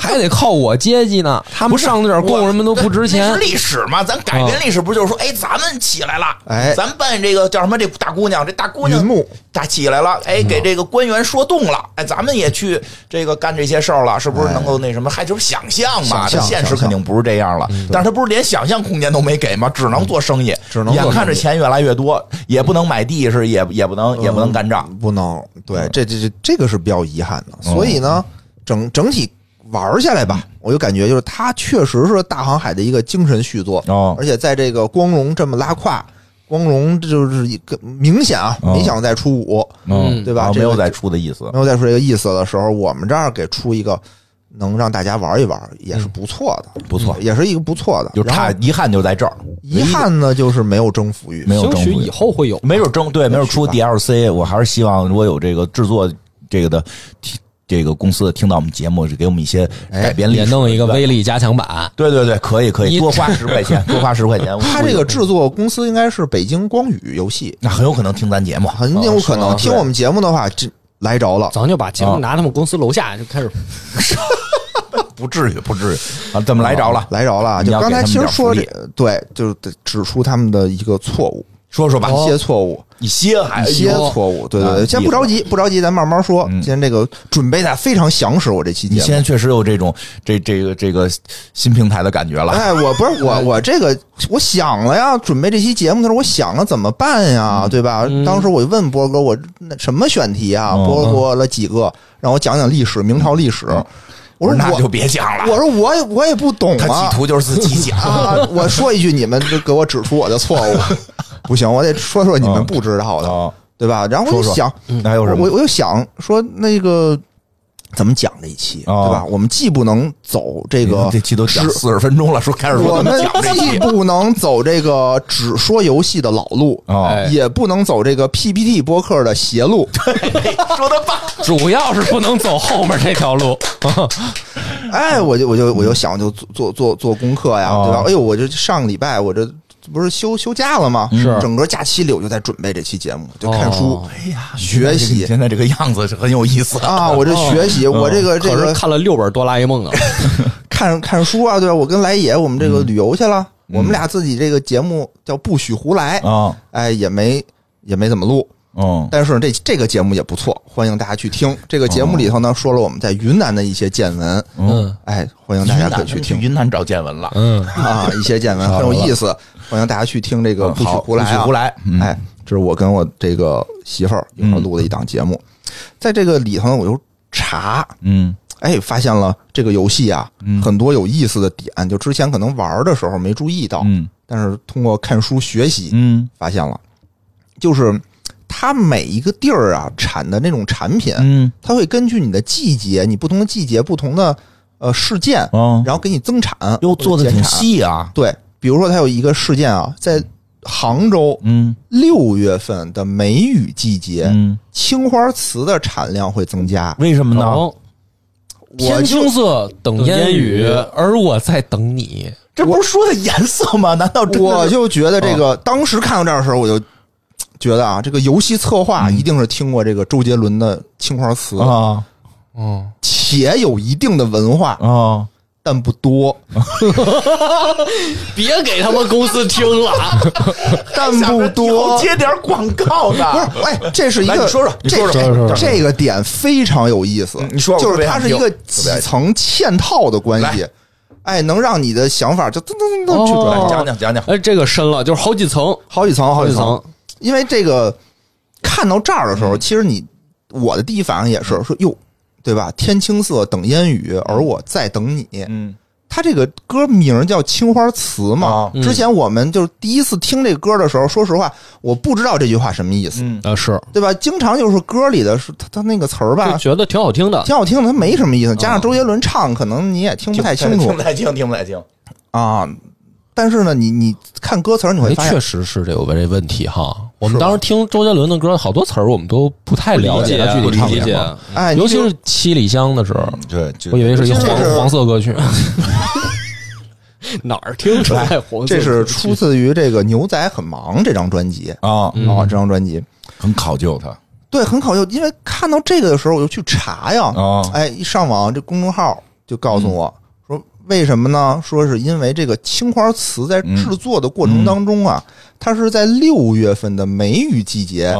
还得靠我接济呢。他们上那点供什么都不值钱。历史嘛，咱改变历史不就是说，哎，咱们起来了，哎，咱办这个叫什么？这大姑娘，这大姑娘，大起来了，哎，给这个官员说动了，哎，咱们也去这个干这些事儿了，是不是能够那什么？还就是想象嘛，这现实肯定不是这样了。但是他不是连想象空间都没给吗？只能做生意，只能眼看着钱越来越多，也不能买地，是也也不能也不能干仗，不能。对，这这这这个是比较遗憾的，所以呢，整整体玩下来吧，我就感觉就是它确实是大航海的一个精神续作，而且在这个光荣这么拉胯，光荣就是一个明显啊，没想再出五，嗯，对吧？没有再出的意思，没有再出这个意思的时候，我们这儿给出一个能让大家玩一玩也是不错的，不错，也是一个不错的。就差遗憾就在这儿，遗憾呢就是没有征服欲，没有征服欲，以后会有，没准征对，没准出 DLC，我还是希望如果有这个制作。这个的，这个公司听到我们节目，是给我们一些改编力，弄一个威力加强版。对对对，可以可以，多花十块钱，多花十块钱。他这个制作公司应该是北京光宇游戏，那很有可能听咱节目，很有可能听我们节目的话，这来着了，咱就把节目拿他们公司楼下就开始，不至于不至于啊，怎么来着了？来着了，就刚才其实说的，对，就是指出他们的一个错误。说说吧，一些错误，一些还一些错误，对对对，先不着急，不着急，咱慢慢说。今天这个准备的非常详实，我这期间，现在确实有这种这这个这个新平台的感觉了。哎，我不是我我这个我想了呀，准备这期节目的时候，我想了怎么办呀，对吧？当时我就问波哥，我那什么选题啊？波哥说了几个，让我讲讲历史，明朝历史。我说那就别讲了。我说我也我也不懂啊。他企图就是自己讲啊。我说一句，你们就给我指出我的错误。不行，我得说说你们不知道的，对吧？然后我就想，还有什么？我我就想说那个怎么讲这一期，对吧？我们既不能走这个，这期都讲四十分钟了，说开始说我们既不能走这个只说游戏的老路啊，也不能走这个 PPT 播客的邪路。说的棒，主要是不能走后面这条路。哎，我就我就我就想就做做做做功课呀，对吧？哎呦，我就上个礼拜我这。不是休休假了吗？是整个假期里我就在准备这期节目，就看书。哎呀，学习现在这个样子是很有意思啊！我这学习，我这个这个看了六本哆啦 A 梦啊，看看书啊，对吧？我跟来也我们这个旅游去了，我们俩自己这个节目叫不许胡来啊，哎，也没也没怎么录。嗯，但是这这个节目也不错，欢迎大家去听。这个节目里头呢，说了我们在云南的一些见闻。嗯，哎，欢迎大家可以去听。云南找见闻了。嗯啊，一些见闻很有意思，欢迎大家去听这个不许胡来啊！胡来，哎，这是我跟我这个媳妇儿一块录的一档节目。在这个里头呢，我就查，嗯，哎，发现了这个游戏啊，很多有意思的点，就之前可能玩的时候没注意到，嗯，但是通过看书学习，嗯，发现了，就是。它每一个地儿啊产的那种产品，嗯，它会根据你的季节，你不同的季节不同的呃事件，嗯，然后给你增产，又做的挺细啊。对，比如说它有一个事件啊，在杭州，嗯，六月份的梅雨季节，嗯，青花瓷的产量会增加，为什么呢？天青色等烟雨，而我在等你，这不是说的颜色吗？难道我就觉得这个当时看到这儿的时候，我就。觉得啊，这个游戏策划一定是听过这个周杰伦的青花瓷啊，嗯，且有一定的文化啊，但不多。别给他们公司听了，但不多。接点广告的，不是？哎，这是一个说说，你说说，这个点非常有意思。你说，就是它是一个几层嵌套的关系，哎，能让你的想法就噔噔噔噔去转。讲讲讲讲，哎，这个深了，就是好几层，好几层，好几层。因为这个看到这儿的时候，其实你我的第一反应也是说哟，对吧？天青色等烟雨，而我在等你。嗯，他这个歌名叫《青花瓷》嘛。之前我们就是第一次听这歌的时候，说实话，我不知道这句话什么意思。啊，是对吧？经常就是歌里的是他他那个词儿吧，觉得挺好听的，挺好听的，他没什么意思。加上周杰伦唱，可能你也听不太清楚，听不太清，听不太清啊。但是呢，你你看歌词，你会发现确实是这有这问题哈。我们当时听周杰伦的歌，好多词儿我们都不太了解，具体唱理解。哎，尤其是《七里香》的时候，对，我以为是一黄黄色歌曲。哪儿听出来黄？这是出自于这个牛仔很忙这张专辑啊啊！这张专辑很考究，他对很考究，因为看到这个的时候，我就去查呀。啊，哎，一上网，这公众号就告诉我说，为什么呢？说是因为这个青花瓷在制作的过程当中啊，它是在六月份的梅雨季节，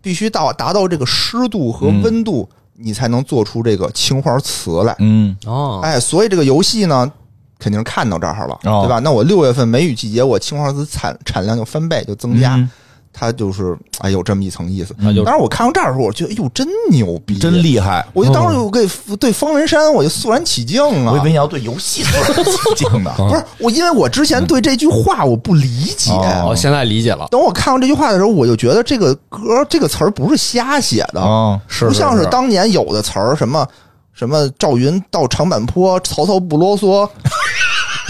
必须到达到这个湿度和温度，你才能做出这个青花瓷来。嗯哦，哎，所以这个游戏呢。肯定是看到这儿了，对吧？那我六月份梅雨季节，我青花瓷产产量就翻倍，就增加。它就是哎，有这么一层意思。当时我看到这儿的时候，我觉得哎呦，真牛逼，真厉害！我就当时我给对方文山，我就肃然起敬啊。我以为你要对游戏肃然起敬呢。不是我，因为我之前对这句话我不理解，我现在理解了。等我看到这句话的时候，我就觉得这个歌这个词儿不是瞎写的，不像是当年有的词儿，什么什么赵云到长坂坡，曹操不啰嗦。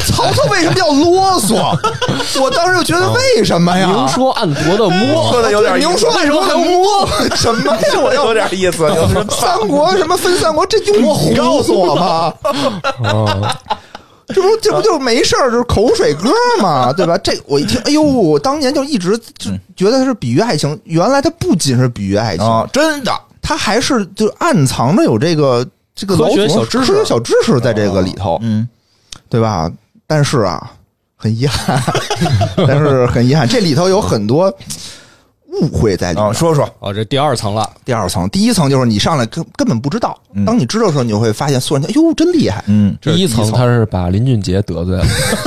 曹操为什么要啰嗦？我当时就觉得为什么呀？明说暗夺的摸，说的有点明说暗夺的摸，什么呀？我要有点意思。三国什么分三国，这用你告诉我吗？这不这不就没事儿，就是口水歌嘛，对吧？这我一听，哎呦，我当年就一直就觉得它是比喻爱情。原来它不仅是比喻爱情，真的，它还是就暗藏着有这个这个科学小知识、小知识在这个里头，嗯，对吧？但是啊，很遗憾，但是很遗憾，这里头有很多误会在里面。说说哦，这第二层了。第二层，第一层就是你上来根根本不知道，当你知道的时候，你就会发现所有人，哎呦，真厉害。嗯，第一层他是把林俊杰得罪了，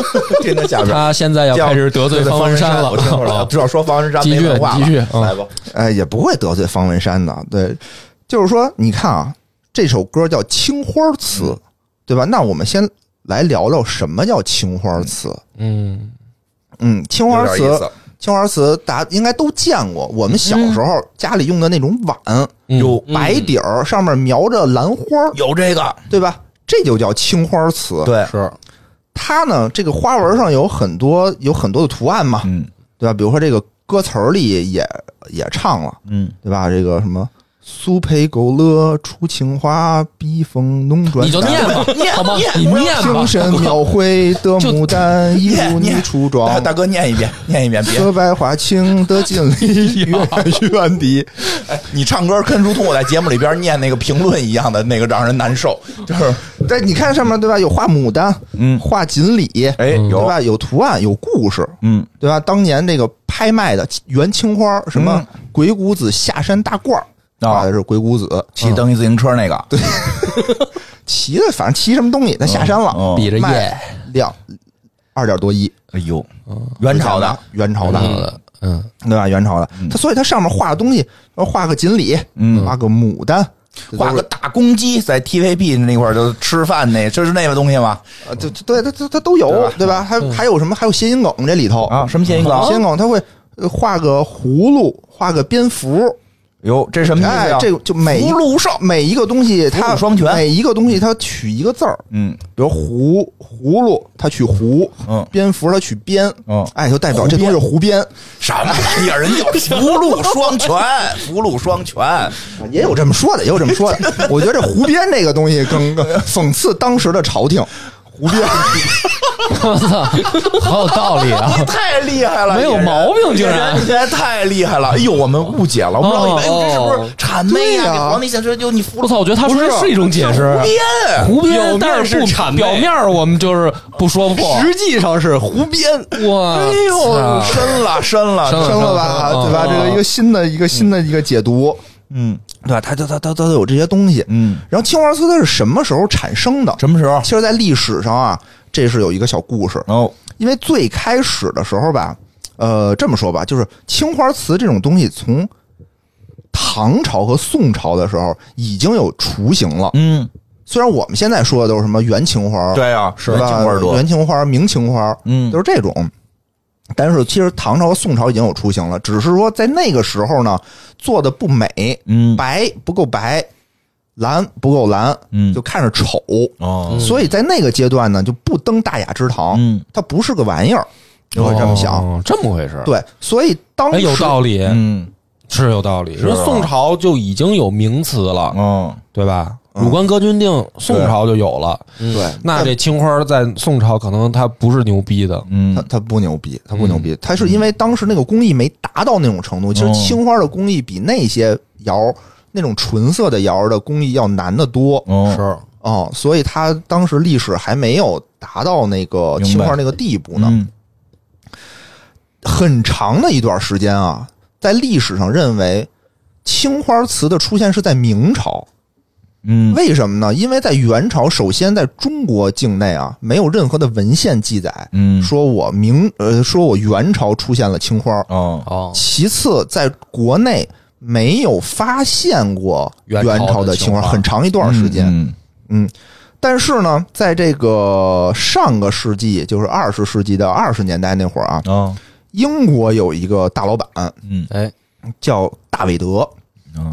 他现在要开始得罪方文山了。我听说了，至少 说方文山继续继续来吧。哎，也不会得罪方文山的。对，就是说，你看啊，这首歌叫《青花瓷》，对吧？那我们先。来聊聊什么叫青花瓷？嗯嗯，青花瓷，青花瓷，大家应该都见过。我们小时候家里用的那种碗，有白底儿，上面描着兰花，有这个对吧？这就叫青花瓷。对，是它呢，这个花纹上有很多有很多的图案嘛，嗯，对吧？比如说这个歌词里也也唱了，嗯，对吧？这个什么？苏培勾勒出青花，笔锋浓转。你就念吧，念好吗？你念吧。精神描绘的牡丹，一如你初妆。大哥，念一遍，念一遍。色白花青的锦鲤，远远的。哎，你唱歌跟如同我在节目里边念那个评论一样的那个，让人难受。就是，但你看上面对吧？有画牡丹，嗯，画锦鲤，哎，有对吧？有图案，有故事，嗯，对吧？当年那个拍卖的元青花，什么鬼谷子下山大褂。画的是鬼谷子骑蹬一自行车那个，对，骑的反正骑什么东西，他下山了，比着卖两二点多亿，哎呦，元朝的，元朝的，嗯，对吧？元朝的，他所以他上面画的东西，画个锦鲤，嗯，画个牡丹，画个大公鸡，在 TVB 那块儿就吃饭那，就是那个东西吗？啊，对对，他他他都有，对吧？还还有什么？还有谐音梗这里头啊？什么谐音梗？谐音梗他会画个葫芦，画个蝙蝠。哟，这什么意思呀？这就每福禄寿每一个东西，它双全，每一个东西它取一个字儿，嗯，比如葫葫芦，它取葫，嗯，蝙蝠它取鞭，嗯，哎，就代表这东西是胡编。什么玩意儿？人叫福禄双全，福禄双全，也有这么说的，也有这么说的。我觉得这胡编这个东西更讽刺当时的朝廷。胡编，我操，好有道理啊！你太厉害了，没有毛病，竟然你还太厉害了！哎呦，我们误解了，我不知道以为这是不是谄媚呀？皇帝想说就你服我操，我觉得他说的是一种解释，胡编，胡编，但是不表面我们就是不说破，实际上是胡编。哇，哎呦，深了，深了，深了吧？对吧？这个一个新的一个新的一个解读。嗯，对吧？它它它它都有这些东西。嗯，然后青花瓷它是什么时候产生的？什么时候？其实，在历史上啊，这是有一个小故事哦。因为最开始的时候吧，呃，这么说吧，就是青花瓷这种东西，从唐朝和宋朝的时候已经有雏形了。嗯，虽然我们现在说的都是什么元青花，对啊，是吧？元青花、明青花，嗯，都是这种。但是其实唐朝和宋朝已经有雏形了，只是说在那个时候呢，做的不美，嗯，白不够白，蓝不够蓝，嗯，就看着丑哦。所以在那个阶段呢，就不登大雅之堂，嗯，它不是个玩意儿。就会这么想，这么回事？对，所以当时有道理，嗯，是有道理。说宋朝就已经有名词了，嗯，对吧？《鲁关歌君定》宋朝就有了，对。那这青花在宋朝可能它不是牛逼的，嗯，它它不牛逼，它不牛逼，它是因为当时那个工艺没达到那种程度。其实青花的工艺比那些窑那种纯色的窑的工艺要难得多，是。哦，所以它当时历史还没有达到那个青花那个地步呢。很长的一段时间啊，在历史上认为青花瓷的出现是在明朝。嗯，为什么呢？因为在元朝，首先在中国境内啊，没有任何的文献记载，嗯，说我明呃，说我元朝出现了青花，哦哦。其次，在国内没有发现过元朝的青花，很长一段时间，嗯。但是呢，在这个上个世纪，就是二十世纪的二十年代那会儿啊，英国有一个大老板，嗯，哎，叫大韦德，嗯。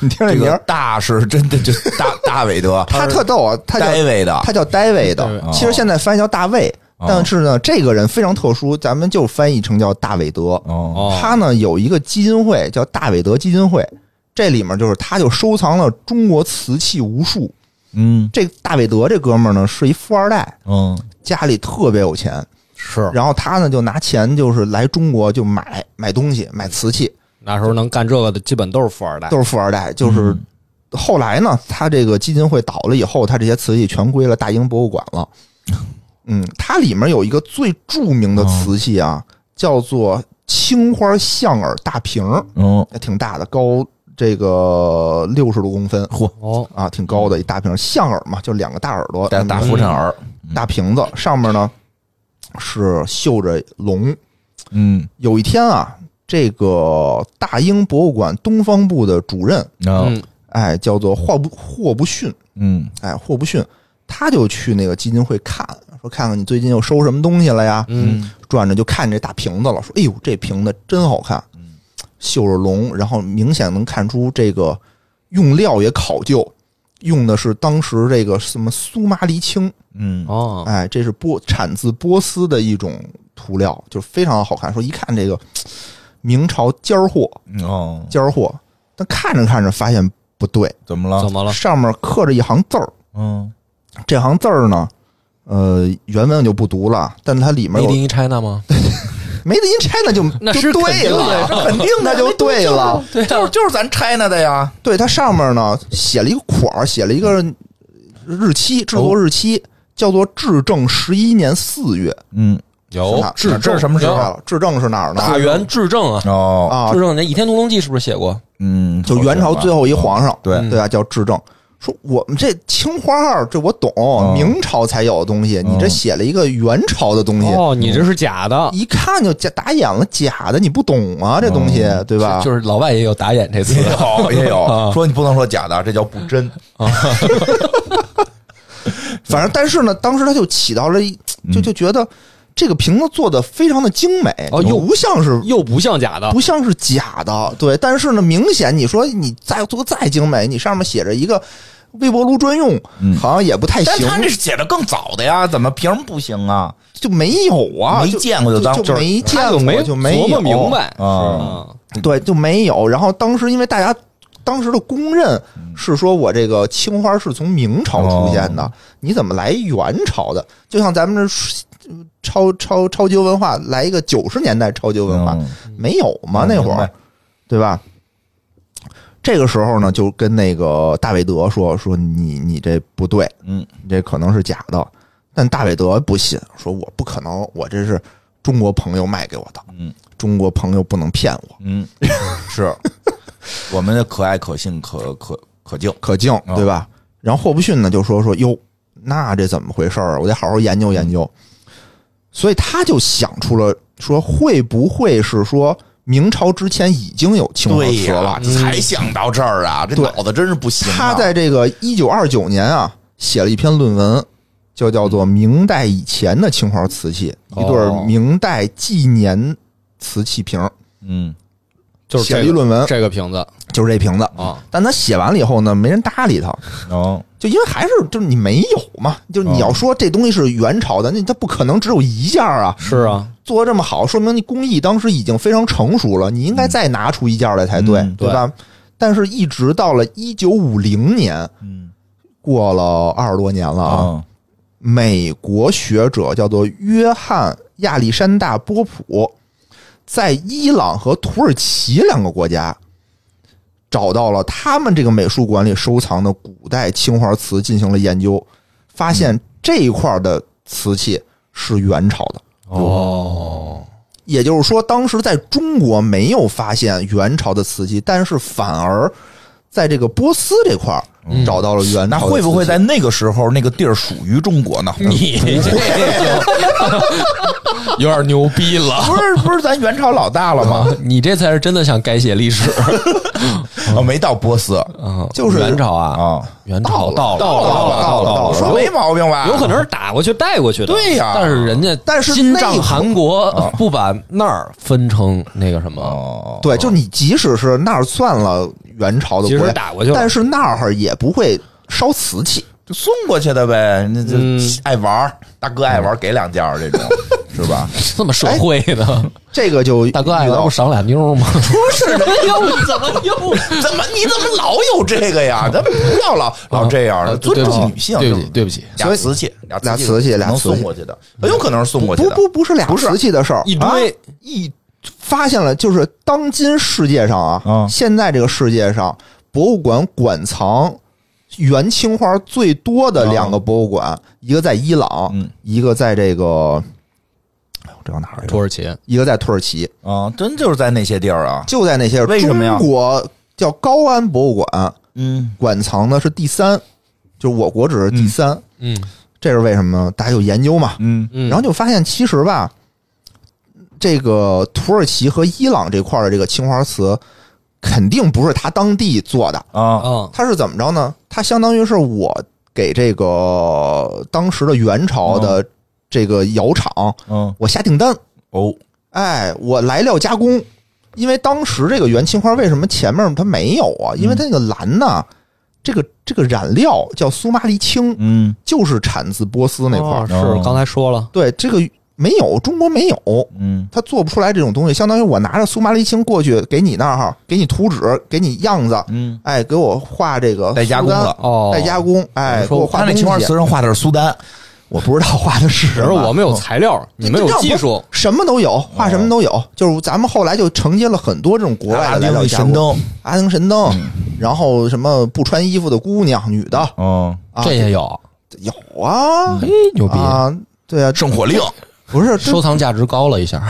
你听这名儿，大是真的就大大韦德，他特逗啊，他叫戴维的，他叫戴维的。其实现在翻译叫大卫，但是呢，这个人非常特殊，咱们就翻译成叫大韦德。哦，他呢有一个基金会叫大韦德基金会，这里面就是他就收藏了中国瓷器无数。嗯，这大韦德这哥们儿呢是一富二代，嗯，家里特别有钱，是。然后他呢就拿钱就是来中国就买买东西，买瓷器。那时候能干这个的基本都是富二代，都是富二代。就是后来呢，他这个基金会倒了以后，他这些瓷器全归了大英博物馆了。嗯，它里面有一个最著名的瓷器啊，叫做青花象耳大瓶嗯，也挺大的，高这个六十多公分，嚯哦啊，挺高的一大瓶象耳嘛，就两个大耳朵，大浮尘耳，大瓶子上面呢是绣着龙。嗯，有一天啊。这个大英博物馆东方部的主任，嗯。哎，叫做霍不霍不逊，嗯，哎，霍不逊，他就去那个基金会看，说看看你最近又收什么东西了呀？嗯，转着就看这大瓶子了，说，哎呦，这瓶子真好看，嗯。绣着龙，然后明显能看出这个用料也考究，用的是当时这个什么苏麻离青，嗯，哦，哎，这是波产自波斯的一种涂料，就是非常好看，说一看这个。明朝尖儿货哦，尖儿货，但看着看着发现不对，怎么了？怎么了？上面刻着一行字儿，嗯，这行字儿呢，呃，原文我就不读了，但它里面有 Made in China 吗？Made in China 就 那是对了，肯定它就 对了，对，就是就是咱 China 的呀。对，它上面呢写了一个款儿，写了一个日期，制作日期叫做至正十一年四月，嗯。有至正什么时候？至正是哪儿呢？大元至正啊！哦啊，至正那《倚天屠龙记》是不是写过？嗯，就元朝最后一皇上，对对啊，叫至正。说我们这青花儿，这我懂，明朝才有的东西，你这写了一个元朝的东西，哦，你这是假的，一看就假打眼了，假的，你不懂啊，这东西对吧？就是老外也有打眼这词，也有也有，说你不能说假的，这叫不真啊。反正但是呢，当时他就起到了，就就觉得。这个瓶子做的非常的精美，哦，又不像是，又不像假的，不像是假的，对。但是呢，明显你说你再做再精美，你上面写着一个微波炉专用，好像也不太行。但他这是写的更早的呀，怎么凭什么不行啊？就没有啊，没见过就当就没见过，没就没琢磨明白啊。对，就没有。然后当时因为大家当时的公认是说我这个青花是从明朝出现的，你怎么来元朝的？就像咱们这。超超超级文化来一个九十年代超级文化没有吗？那会儿，对吧？这个时候呢，就跟那个大韦德说说你你这不对，嗯，你这可能是假的。但大韦德不信，说我不可能，我这是中国朋友卖给我的，嗯，中国朋友不能骗我，嗯，是我们的可爱、可信、可可可敬、可敬，对吧？然后霍布逊呢就说说哟，那这怎么回事儿？我得好好研究研究。所以他就想出了说，会不会是说明朝之前已经有青花瓷了？才想到这儿啊！这脑子真是不行。他在这个一九二九年啊，写了一篇论文，就叫做《明代以前的青花瓷器》，一对明代纪年瓷器瓶。嗯，就是写了一论文，这个瓶子就是这瓶子啊。但他写完了以后呢，没人搭理他。哦，就因为还是就是你没有嘛，就是你要说这东西是元朝的，那它不可能只有一件啊。是啊，做的这么好，说明你工艺当时已经非常成熟了，你应该再拿出一件来才对，对吧？但是，一直到了一九五零年，嗯，过了二十多年了啊。美国学者叫做约翰亚历山大波普，在伊朗和土耳其两个国家找到了他们这个美术馆里收藏的古代青花瓷，进行了研究，发现这一块的瓷器是元朝的。哦，也就是说，当时在中国没有发现元朝的瓷器，但是反而在这个波斯这块儿。找到了元，那会不会在那个时候那个地儿属于中国呢？你这 有点牛逼了，不是不是咱元朝老大了吗？你这才是真的想改写历史。哦，没到波斯，嗯，就是元朝啊啊，元朝到了到了到了到了，说没毛病吧？有可能是打过去带过去的。对呀，但是人家但是金帐汗国不把那儿分成那个什么？对，就你即使是那儿算了。元朝的其实打过去，但是那儿也不会烧瓷器，就送过去的呗。那就爱玩，大哥爱玩，给两件这种 是吧？这么社会的，这个就大哥爱玩不赏俩妞吗？不是，又怎么又 怎么你怎么老有这个呀？咱不要老老这样，尊重女性。对不起，对不起，俩瓷器，俩瓷器，俩送过去的，很有可能是送过去的。不不不是俩瓷器的事儿，一堆一。发现了，就是当今世界上啊，现在这个世界上，博物馆馆藏元青花最多的两个博物馆，一个在伊朗，一个在这个，哎呦，这哪儿？土耳其，一个在土耳其。啊，真就是在那些地儿啊，就在那些。为什么呀？中国叫高安博物馆，嗯，馆藏的是第三，就是我国只是第三，嗯，这是为什么？呢？大家有研究嘛，嗯。嗯，然后就发现其实吧。这个土耳其和伊朗这块的这个青花瓷，肯定不是他当地做的。啊。他是怎么着呢？他相当于是我给这个当时的元朝的这个窑厂，嗯，我下订单。哦，哎，我来料加工。因为当时这个元青花为什么前面它没有啊？因为它那个蓝呢，这个这个染料叫苏麻离青，嗯，就是产自波斯那块儿。是刚才说了，对这个。没有，中国没有，嗯，他做不出来这种东西。相当于我拿着苏麻离青过去给你那儿，给你图纸，给你样子，嗯，哎，给我画这个代加工了，哦，代加工，哎，给我画那青花瓷上画的是苏丹，我不知道画的是什么。我们有材料，你们有技术，什么都有，画什么都有。就是咱们后来就承接了很多这种国外的阿神灯，阿登神灯，然后什么不穿衣服的姑娘、女的，嗯，这也有，有啊，嘿，牛逼。啊，对啊，圣火令。不是收藏价值高了一下，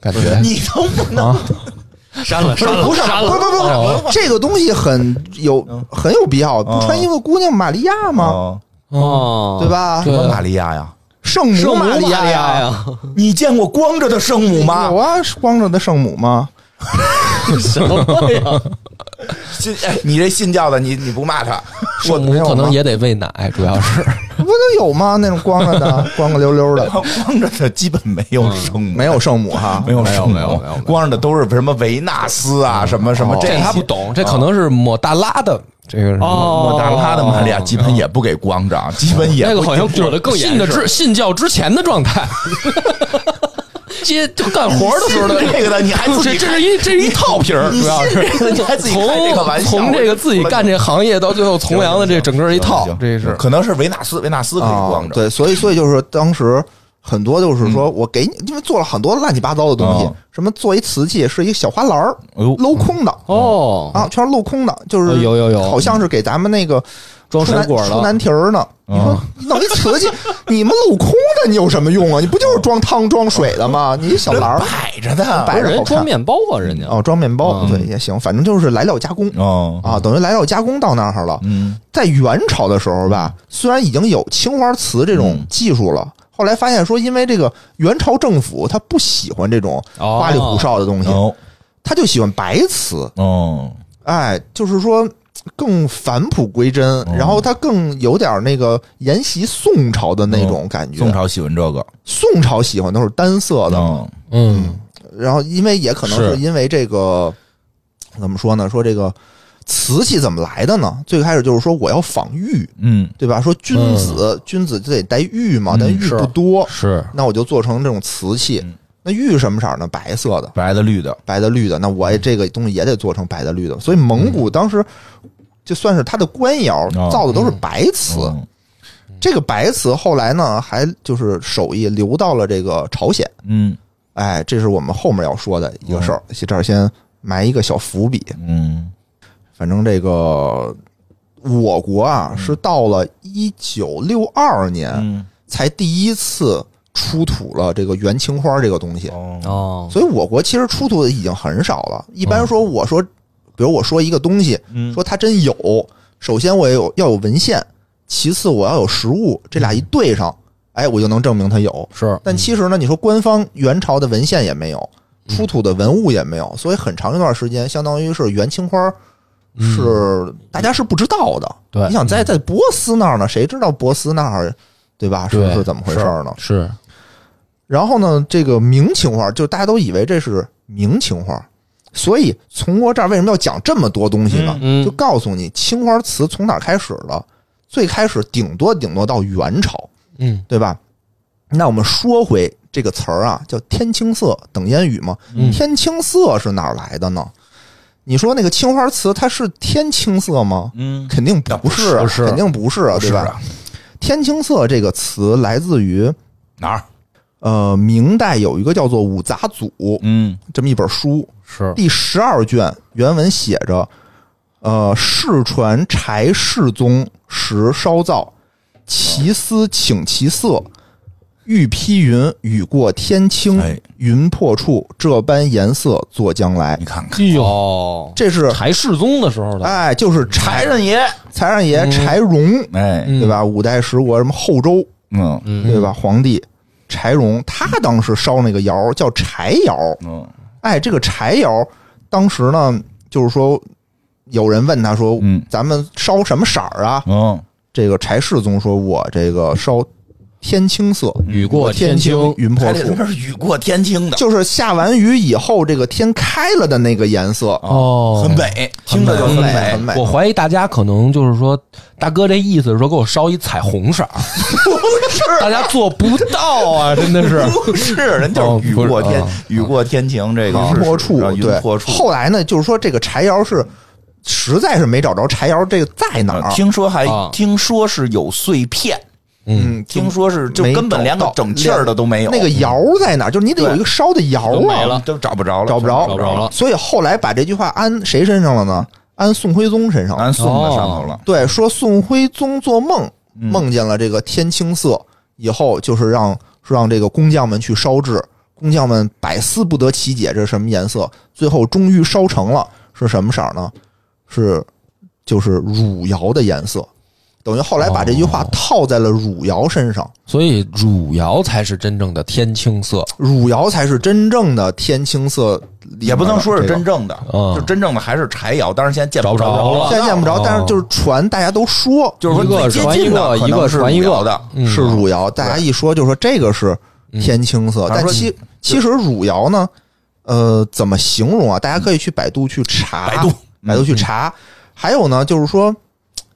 感觉你能不能 删了？删了，不是，删了，不不不，这个东西很有很有必要。不穿衣服姑娘玛利亚吗？哦，对吧？什么玛利亚呀？圣母玛利亚呀？你见过光着的圣母吗？有啊，光着的圣母吗？什么呀？信哎，你这信教的，你你不骂他，圣母可能也得喂奶，主要是不都有吗？那种光着的，光个溜溜的，光着的基本没有圣母，没有圣母哈，没有圣母没有没有，光着的都是什么维纳斯啊，什么什么，这他不懂，这可能是抹大拉的这个莫大拉的玛利亚，基本也不给光着，基本也那个好像裹的更信的之信教之前的状态。接就干活的时候的这个的，你还自己这是一这是一套皮儿，主要是。你还自己开这个玩笑，从这个自己干这行业到最后从良的这整个一套，这是。可能是维纳斯维纳斯可以光着，对，所以所以就是当时很多就是说我给你，因为做了很多乱七八糟的东西，什么做一瓷器是一个小花篮儿，镂空的。哦。啊，全是镂空的，就是有有有，好像是给咱们那个。装水果出难题儿呢？你说弄一瓷器，你们镂空的，你有什么用啊？你不就是装汤装水的吗？你小篮儿摆着的，摆着装面包啊，人家哦，装面包对也行，反正就是来料加工哦啊，等于来料加工到那儿了。嗯，在元朝的时候吧，虽然已经有青花瓷这种技术了，后来发现说，因为这个元朝政府他不喜欢这种花里胡哨的东西，他就喜欢白瓷哦，哎，就是说。更返璞归真，然后它更有点那个沿袭宋朝的那种感觉。宋朝喜欢这个，宋朝喜欢都是单色的。嗯，然后因为也可能是因为这个怎么说呢？说这个瓷器怎么来的呢？最开始就是说我要仿玉，嗯，对吧？说君子君子就得带玉嘛，但玉不多，是那我就做成这种瓷器。那玉什么色呢？白色的，白的、绿的，白的、绿的。那我这个东西也得做成白的、绿的。所以蒙古当时就算是它的官窑造的都是白瓷。这个白瓷后来呢，还就是手艺流到了这个朝鲜。嗯，哎，这是我们后面要说的一个事儿。这儿先埋一个小伏笔。嗯，反正这个我国啊，是到了一九六二年才第一次。出土了这个元青花这个东西。哦，所以我国其实出土的已经很少了。一般说，我说，比如我说一个东西，说它真有，首先我有要有文献，其次我要有实物，这俩一对上，哎，我就能证明它有。是，但其实呢，你说官方元朝的文献也没有，出土的文物也没有，所以很长一段时间，相当于是元青花是大家是不知道的。对，你想在在波斯那儿呢，谁知道波斯那儿？对吧？是是怎么回事呢？是，然后呢？这个明青花，就大家都以为这是明青花，所以从我这儿为什么要讲这么多东西呢？就告诉你，青花瓷从哪开始的？最开始顶多顶多到元朝，嗯，对吧？那我们说回这个词儿啊，叫天青色等烟雨嘛。天青色是哪儿来的呢？你说那个青花瓷它是天青色吗？嗯，肯定不是，肯定不是啊，对吧？天青色这个词来自于哪儿？呃，明代有一个叫做《五杂组》，嗯，这么一本书，是第十二卷，原文写着：呃，世传柴世宗时烧造，其丝请其色。玉披云，雨过天青，云破处，这般颜色作将来。你看看，哎呦，这是柴世宗的时候的，哎，就是柴人爷，柴人爷柴荣，哎，对吧？五代十国什么后周，嗯，对吧？皇帝柴荣，他当时烧那个窑叫柴窑，嗯，哎，这个柴窑当时呢，就是说有人问他说，嗯，咱们烧什么色儿啊？嗯，这个柴世宗说，我这个烧。天青色，雨过天青，云破处。是雨过天青的，就是下完雨以后，这个天开了的那个颜色。哦，很美，听着就很美，很美。我怀疑大家可能就是说，大哥这意思是说，给我烧一彩虹色不是，大家做不到啊，真的是，不是，人就是雨过天，雨过天晴，这个云破处，对。后来呢，就是说这个柴窑是实在是没找着柴窑这个在哪儿，听说还听说是有碎片。嗯，听说是就根本连个整气儿的都没有。那个窑在哪儿？就是你得有一个烧的窑啊，都找不着了，找不着，找不着了。所以后来把这句话安谁身上了呢？安宋徽宗身上，安宋的上头了。对，说宋徽宗做梦梦见了这个天青色，以后就是让让这个工匠们去烧制，工匠们百思不得其解，这是什么颜色？最后终于烧成了，是什么色呢？是就是汝窑的颜色。等于后来把这句话套在了汝窑身上，所以汝窑才是真正的天青色，汝窑才是真正的天青色，也不能说是真正的，就真正的还是柴窑，但是现在见不着了，现在见不着。但是就是传，大家都说，就是说最接近的一个是一个。的，是汝窑。大家一说就说这个是天青色，但其其实汝窑呢，呃，怎么形容啊？大家可以去百度去查，百度。百度去查。还有呢，就是说。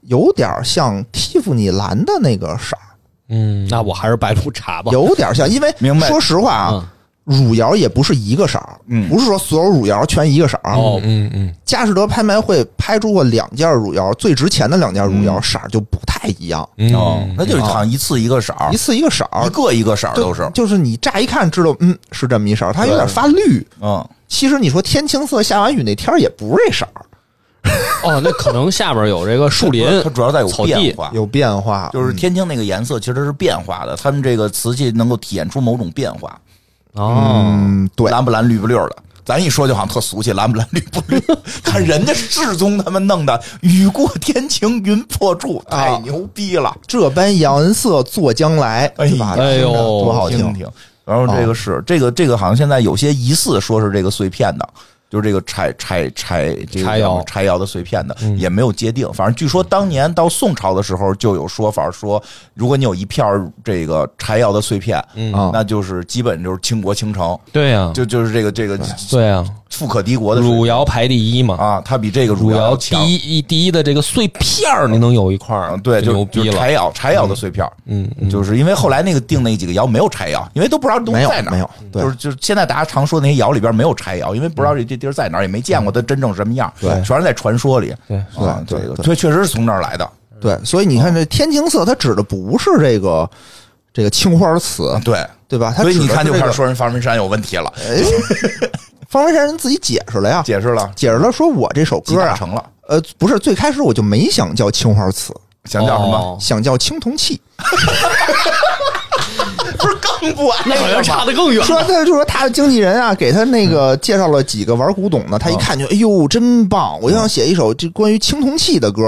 有点像蒂芙尼蓝的那个色儿，嗯，那我还是百度查吧。有点像，因为说实话啊，汝窑也不是一个色儿，嗯，不是说所有汝窑全一个色儿。哦，嗯嗯。佳士得拍卖会拍出过两件汝窑，最值钱的两件汝窑色儿就不太一样。哦，那就是好像一次一个色儿，一次一个色儿，一个一个色儿都是。就是你乍一看知道，嗯，是这么一色儿，它有点发绿。嗯，其实你说天青色下完雨那天也不是这色儿。哦，那可能下边有这个树林，它主要在有变化，有变化，就是天青那个颜色其实是变化的，他们这个瓷器能够体现出某种变化。哦，对，蓝不蓝，绿不绿的，咱一说就好像特俗气，蓝不蓝，绿不绿。看人家世宗他们弄的，雨过天晴云破处，太牛逼了！这般颜色作将来，哎呀，哎呦，多好听听。然后这个是这个这个，好像现在有些疑似说是这个碎片的。就是这个柴柴柴柴窑。柴窑的碎片的也没有界定，反正据说当年到宋朝的时候就有说法说，如果你有一片这个柴窑的碎片，嗯，那就是基本就是倾国倾城。对呀，就就是这个这个对呀，富可敌国的汝窑排第一嘛啊，它比这个汝窑第一第一的这个碎片你能有一块儿，对，就牛逼了。柴窑柴窑的碎片嗯，就是因为后来那个定那几个窑没有柴窑，因为都不知道东西在哪，没有，就是就是现在大家常说那些窑里边没有柴窑，因为不知道这这地儿在哪儿，也没见过它真正什么样，对，全是在传说里，对，啊，这个对，确实是从那儿来的，对，所以你看这天青色，它指的不是这个这个青花瓷，对对吧？所以你看就开始说人方文山有问题了。方文山人自己解释了呀，解释了，解释了，说我这首歌啊，成了。呃，不是，最开始我就没想叫青花瓷，想叫什么？想叫青铜器。不是更不安？那好像差的更远。说他就说他的经纪人啊，给他那个介绍了几个玩古董的，他一看就哎呦真棒！我就想写一首这关于青铜器的歌，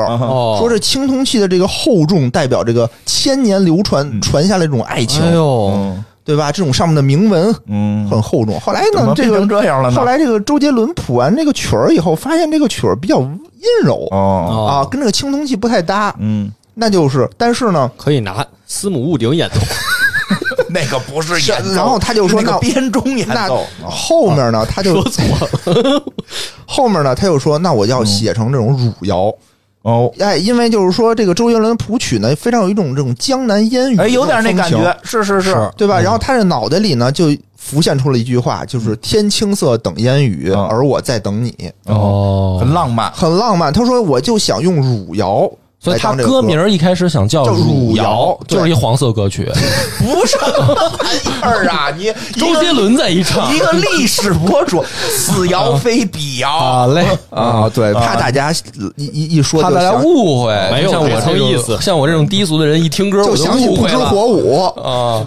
说这青铜器的这个厚重代表这个千年流传传下来这种爱情，哎呦，对吧？这种上面的铭文，嗯，很厚重。后来呢，这个这样了。后来这个周杰伦谱完这个曲儿以后，发现这个曲儿比较阴柔哦啊，跟这个青铜器不太搭。嗯，那就是，但是呢，可以拿司母戊鼎演奏。那个不是演奏，然后他就说那编钟演奏。后面呢，他就说错了。后面呢，他又说，那我要写成这种汝窑哦。哎，因为就是说，这个周杰伦谱曲呢，非常有一种这种江南烟雨，哎，有点那感觉，是是是，对吧？然后他这脑袋里呢，就浮现出了一句话，就是“天青色等烟雨，而我在等你”。哦，很浪漫，很浪漫。他说，我就想用汝窑。所以他歌名一开始想叫《汝窑》，就是一黄色歌曲，不是玩意儿啊！你 周杰伦在一唱，一个历史博主，此窑非彼窑。好嘞啊，对，怕大家一一一说，怕大家误会，没有像我这意思。像我这种低俗的人，一听歌就想起不知火舞啊。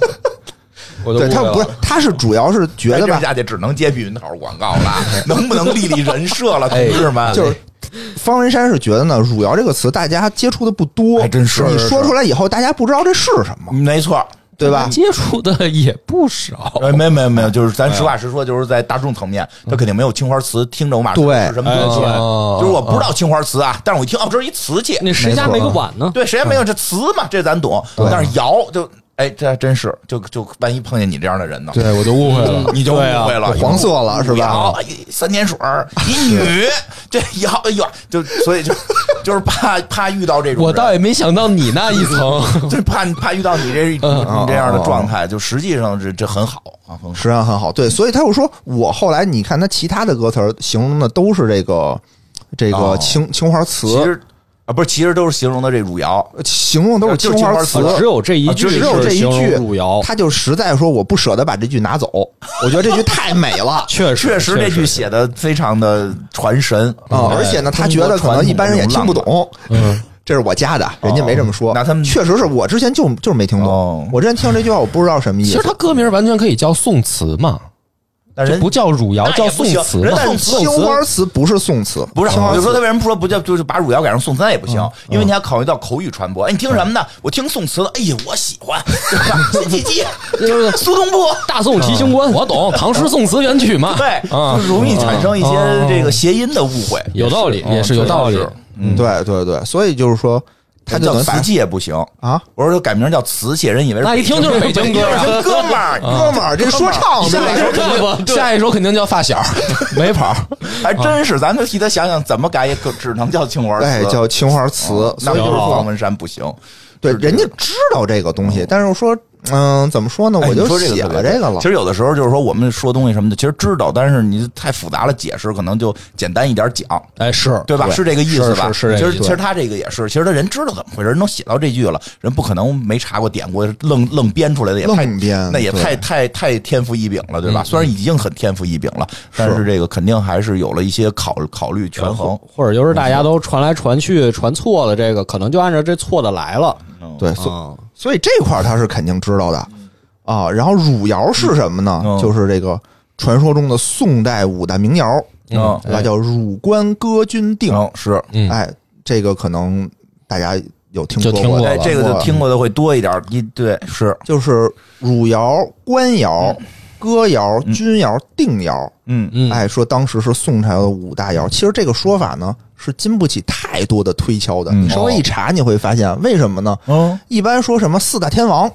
对他不是，他是主要是觉得吧，下去只能接避孕套广告了，能不能立立人设了，同志们？就是。方文山是觉得呢，“汝窑”这个词大家接触的不多，还真是。你说出来以后，大家不知道这是什么，没错，对吧？接触的也不少。没有没有没有，就是咱实话实说，就是在大众层面，他肯定没有青花瓷听着我马上是什么东西。就是我不知道青花瓷啊，但是我一听哦，这是一瓷器。那谁家没个碗呢？对，谁家没有这瓷嘛？这咱懂。但是窑就。哎，这还真是，就就万一碰见你这样的人呢？对我就误会了，你就误会了，黄色了是吧？三点水一女，这要哎呦，就所以就 就是怕怕遇到这种。我倒也没想到你那一层，就怕怕遇到你这你这样的状态，就实际上这这很好啊，实际上很好。对，所以他又说，我后来你看他其他的歌词形容的都是这个这个青青花瓷。啊，不是，其实都是形容的这汝窑，形容都是青花瓷，只有这一句，只有这一句汝窑，他就实在说我不舍得把这句拿走，我觉得这句太美了，确实，确实这句写的非常的传神啊，而且呢，他觉得可能一般人也听不懂，嗯，这是我家的，人家没这么说，那他们确实是我之前就就是没听懂，我之前听这句话我不知道什么意思，其实他歌名完全可以叫宋词嘛。人不叫汝窑，叫宋词。人宋青花瓷不是宋词，不是。我就说他为什么不说不叫，就是把汝窑改成宋词那也不行，因为你要考虑到口语传播。哎，你听什么呢？我听宋词了。哎呀，我喜欢。辛弃疾，苏东坡，大宋提刑官，我懂。唐诗宋词元曲嘛。对，就，容易产生一些这个谐音的误会。有道理，也是有道理。嗯，对对对，所以就是说。他叫瓷器也不行。啊！我说他改名叫瓷器，人以为那一听就是北京哥哥们儿，哥们儿，这说唱下一首肯定 下一首肯定叫发小，没跑，还真是，咱就替他想想怎么改也可只能叫青花瓷，哎，叫青花瓷，那就是方文山不行。对，人家知道这个东西，但是说。嗯，怎么说呢？我就写了这个了。其实有的时候就是说，我们说东西什么的，其实知道，但是你太复杂了，解释可能就简单一点讲。哎，是对吧？是这个意思吧？是。其实其实他这个也是，其实他人知道怎么回事，能写到这句了，人不可能没查过典故，愣愣编出来的也太编，那也太太太天赋异禀了，对吧？虽然已经很天赋异禀了，但是这个肯定还是有了一些考考虑权衡，或者就是大家都传来传去传错了，这个可能就按照这错的来了。对，所所以这块他是肯定知道的。啊，然后汝窑是什么呢？就是这个传说中的宋代五大名窑，啊，那叫汝官歌君定，是，哎，这个可能大家有听说过，哎，这个就听过的会多一点，一对。是，就是汝窑、官窑、哥窑、钧窑、定窑，嗯。嗯，哎，说当时是宋朝的五大窑，其实这个说法呢是经不起太多的推敲的，你稍微一查你会发现，为什么呢？嗯，一般说什么四大天王，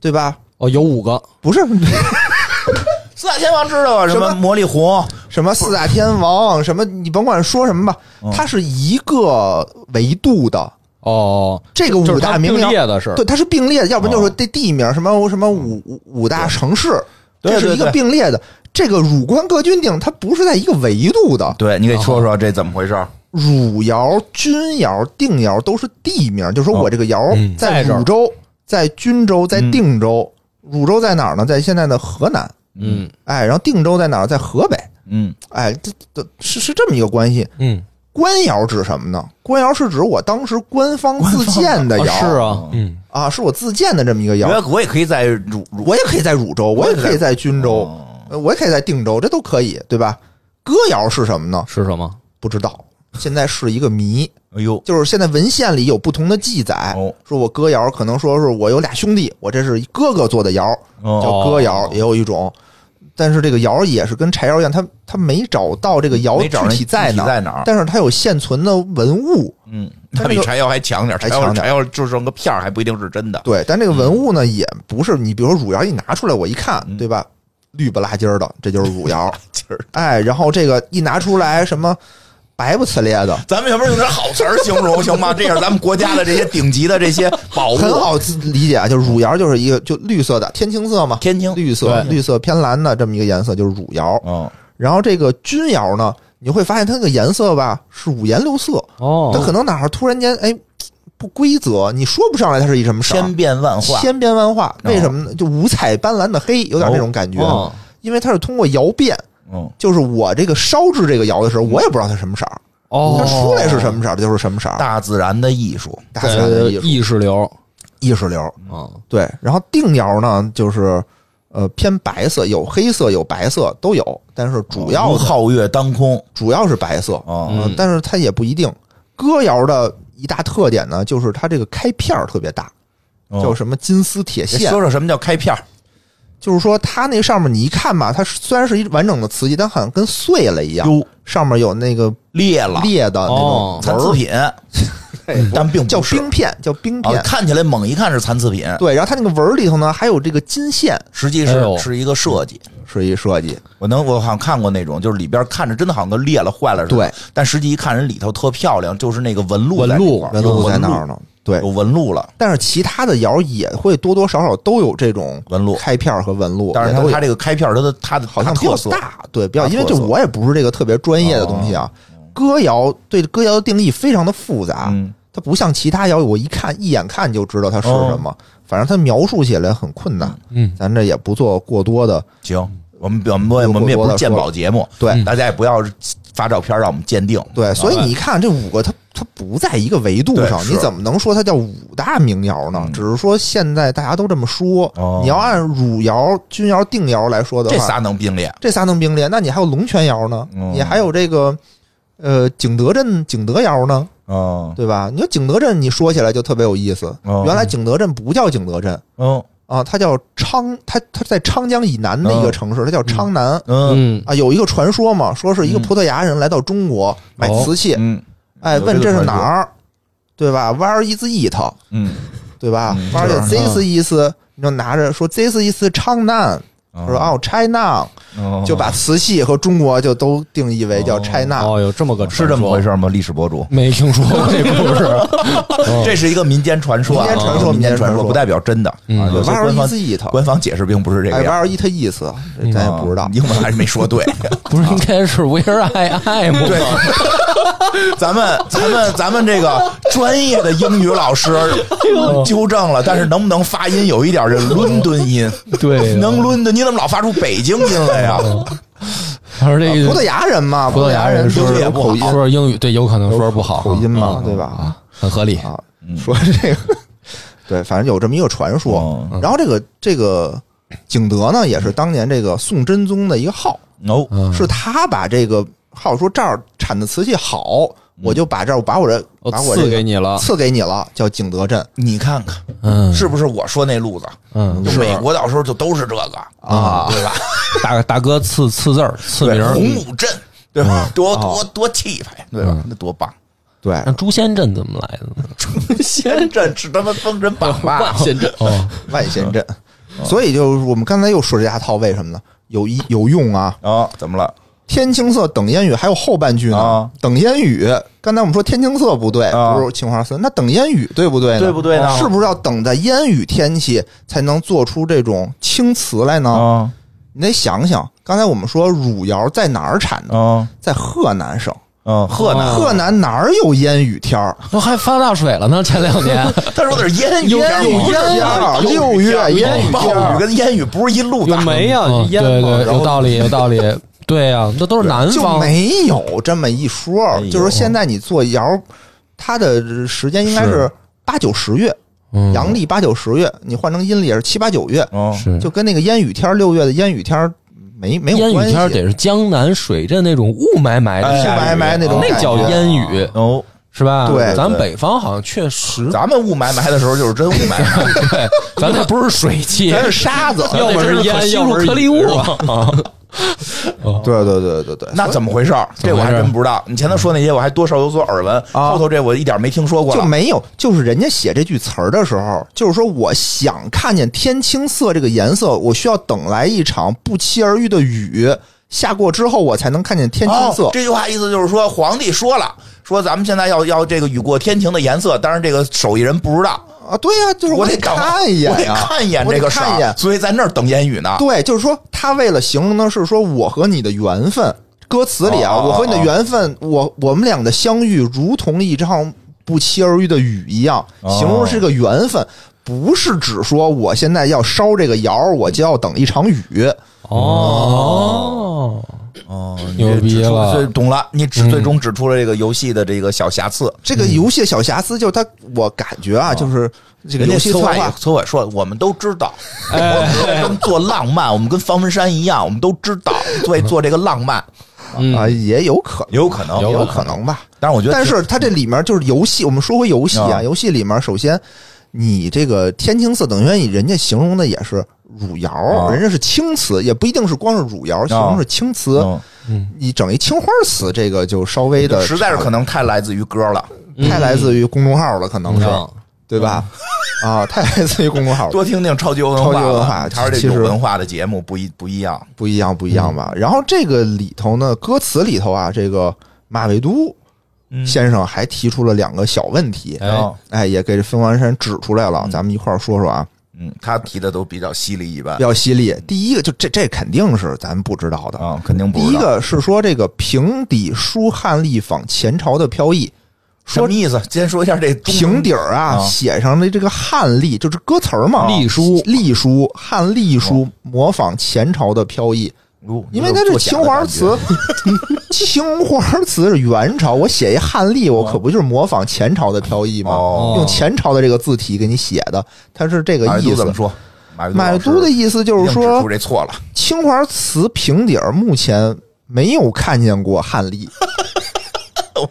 对吧？哦，有五个，不是 四大天王知道啊？什么魔力红，什么四大天王，什么你甭管说什么吧，它是一个维度的哦。这个五大名列的是对，它是并列的，要不然就是这地名什么什么五五大城市，这是一个并列的。这个汝官各军定，它不是在一个维度的。对你给说说这怎么回事？汝窑、钧窑、定窑都是地名，就是说我这个窑在汝州、在钧州、在定州。汝州在哪儿呢？在现在的河南。嗯，哎，然后定州在哪儿？在河北。嗯，哎，这这是是这么一个关系。嗯，官窑指什么呢？官窑是指我当时官方自建的窑。是啊，嗯啊，是我自建的这么一个窑。我也可以在汝，我也可以在汝州，我也可以在钧州。我也可以在定州，这都可以，对吧？歌窑是什么呢？是什么？不知道，现在是一个谜。哎呦，就是现在文献里有不同的记载，说我歌窑可能说是我有俩兄弟，我这是哥哥做的窑，叫歌窑，也有一种。但是这个窑也是跟柴窑一样，他他没找到这个窑具体在哪在哪，但是它有现存的文物。嗯，它比柴窑还强点，还强点。柴窑就剩个片儿，还不一定是真的。对，但这个文物呢，也不是你，比如说汝窑一拿出来，我一看，对吧？绿不拉几儿的，这就是汝窑。哎，然后这个一拿出来，什么白不呲咧的，咱们要不用点好词儿形容行吗？这是咱们国家的这些顶级的这些宝物很好理解啊。就是汝窑就是一个就绿色的天青色嘛，天青绿色，绿色偏蓝的这么一个颜色，就是汝窑。嗯，然后这个钧窑呢，你会发现它那个颜色吧是五颜六色哦，它可能哪儿突然间哎。不规则，你说不上来它是一什么色，千变万化，千变万化。为什么呢？就五彩斑斓的黑，有点那种感觉。因为它是通过窑变，嗯，就是我这个烧制这个窑的时候，我也不知道它什么色儿。哦，它出来是什么色儿，就是什么色儿。大自然的艺术，大自然的意识流，意识流。啊，对。然后定窑呢，就是呃偏白色，有黑色，有白色都有，但是主要皓月当空，主要是白色啊。但是它也不一定。歌窑的。一大特点呢，就是它这个开片儿特别大，叫什么金丝铁线。说说什么叫开片儿？就是说它那上面你一看吧，它虽然是一完整的瓷器，但好像跟碎了一样。上面有那个裂了。裂的那种残次品，但并不叫冰片，叫冰片。看起来猛一看是残次品。对，然后它那个纹里头呢，还有这个金线，实际是是一个设计，是一设计。我能我好像看过那种，就是里边看着真的好像都裂了坏了似的。对，但实际一看人里头特漂亮，就是那个纹路纹路纹路在那儿呢。对，有纹路了。但是其他的窑也会多多少少都有这种纹路、开片和纹路。但是它它这个开片，它的它的好像比较大，对，比较因为这我也不是这个特别专业的东西啊。歌谣对歌谣的定义非常的复杂，它不像其他谣，我一看一眼看就知道它是什么。反正它描述起来很困难。嗯，咱这也不做过多的。行，我们我们我们也不是鉴宝节目，对，大家也不要发照片让我们鉴定。对，所以你看这五个它。它不在一个维度上，你怎么能说它叫五大名窑呢？只是说现在大家都这么说。你要按汝窑、钧窑、定窑来说的话，这仨能并列，这仨能并列。那你还有龙泉窑呢？你还有这个呃景德镇景德窑呢？对吧？你说景德镇，你说起来就特别有意思。原来景德镇不叫景德镇，嗯啊，它叫昌，它它在昌江以南的一个城市，它叫昌南。嗯啊，有一个传说嘛，说是一个葡萄牙人来到中国买瓷器。嗯。哎，问这是哪儿，对吧？Where is it？嗯，对吧？Where is this？你就拿着说，This is 说哦，China，就把瓷器和中国就都定义为叫 China。哦，有这么个是这么回事吗？历史博主。没听说过这故事，这是一个民间传说，民间传说，民间传说不代表真的。啊，有些官方官方解释并不是这个。Where is it 意思，咱也不知道，英文还是没说对。不是应该是 Where I am 对，咱们咱们咱们这个专业的英语老师纠正了，但是能不能发音有一点这伦敦音？对，能伦敦，你怎么老发出北京音来呀？他说这个葡萄牙人嘛，葡萄牙人说也不好，说英语对，有可能说不好口音嘛，对吧？啊很合理啊。说这个，对，反正有这么一个传说。然后这个这个景德呢，也是当年这个宋真宗的一个号，哦，是他把这个号说这儿产的瓷器好。我就把这儿把我这把我赐给你了，赐给你了，叫景德镇。你看看，嗯，是不是我说那路子？嗯，美国到时候就都是这个啊，对吧？大大哥赐赐字儿，赐名洪武镇，对吧？多多多气派，对吧？那多棒！对，那诛仙镇怎么来的呢？诛仙镇是他妈封神榜吧？万仙镇哦，万仙镇。所以就是我们刚才又说这家套，为什么呢？有一有用啊啊？怎么了？天青色等烟雨，还有后半句呢。等烟雨，刚才我们说天青色不对，不是青花瓷，那等烟雨对不对？对不对呢？是不是要等在烟雨天气才能做出这种青瓷来呢？你得想想，刚才我们说汝窑在哪儿产的？在河南省。嗯，河南河南哪儿有烟雨天儿？都还发大水了呢，前两年。他说的是烟雨天儿，烟雨六月烟雨暴雨跟烟雨不是一路的。没呀，对对，有道理，有道理。对呀，这都是南方，没有这么一说。就是，现在你做窑，它的时间应该是。八九十月，阳历八九十月，你换成阴历也是七八九月。是，就跟那个烟雨天六月的烟雨天没没有烟雨天得是江南水镇那种雾霾霾的，雾霾霾那种，那叫烟雨哦，是吧？对，咱北方好像确实，咱们雾霾霾的时候就是真雾霾，对，咱那不是水汽，咱是沙子，要么是烟，要么是颗粒物啊。对对对对对，那怎么回事？这我还真不知道。你前头说那些，我还多少有所耳闻。后头这我一点没听说过。就没有，就是人家写这句词儿的时候，就是说我想看见天青色这个颜色，我需要等来一场不期而遇的雨下过之后，我才能看见天青色。这句话意思就是说，皇帝说了，说咱们现在要要这个雨过天晴的颜色，当然这个手艺人不知道。啊，对呀，就是我得看一眼我得，看一眼这个看一眼，所以在那儿等烟雨呢。对，就是说他为了形容的是说我和你的缘分，歌词里啊，我和你的缘分，我我们俩的相遇如同一场不期而遇的雨一样，形容是个缘分，不是只说我现在要烧这个窑，我就要等一场雨。哦。哦，牛逼了！懂了，你指最终指出了这个游戏的这个小瑕疵。这个游戏小瑕疵，就是它，我感觉啊，就是这个游戏策划策划说，我们都知道，我们做浪漫，我们跟方文山一样，我们都知道，做做这个浪漫 啊，也有可能有可能，有可能吧。但是我觉得，但是它这里面就是游戏。我们说回游戏啊，游戏里面首先。你这个天青色等于人家形容的也是汝窑，人家是青瓷，也不一定是光是汝窑，形容是青瓷。嗯，你整一青花瓷，这个就稍微的，实在是可能太来自于歌了，太来自于公众号了，可能是，对吧？啊，太来自于公众号。多听听超级文化，超级文化，还是这种文化的节目不一不一样，不一样，不一样吧？然后这个里头呢，歌词里头啊，这个马未都。先生还提出了两个小问题，哎，也给孙文山指出来了，咱们一块儿说说啊。嗯，他提的都比较犀利一般，比较犀利。第一个就这这肯定是咱们不知道的啊，肯定不知道。第一个是说这个平底书汉隶仿前朝的飘逸，什么意思？先说一下这平底儿啊，写上的这个汉隶就是歌词嘛，隶书隶书汉隶书模仿前朝的飘逸。因为它这青花瓷，青花瓷是元朝，我写一汉隶，我可不就是模仿前朝的飘逸吗？用前朝的这个字体给你写的，它是这个意思。怎么说？买都的意思就是说，这错了。青花瓷平底儿目前没有看见过汉隶。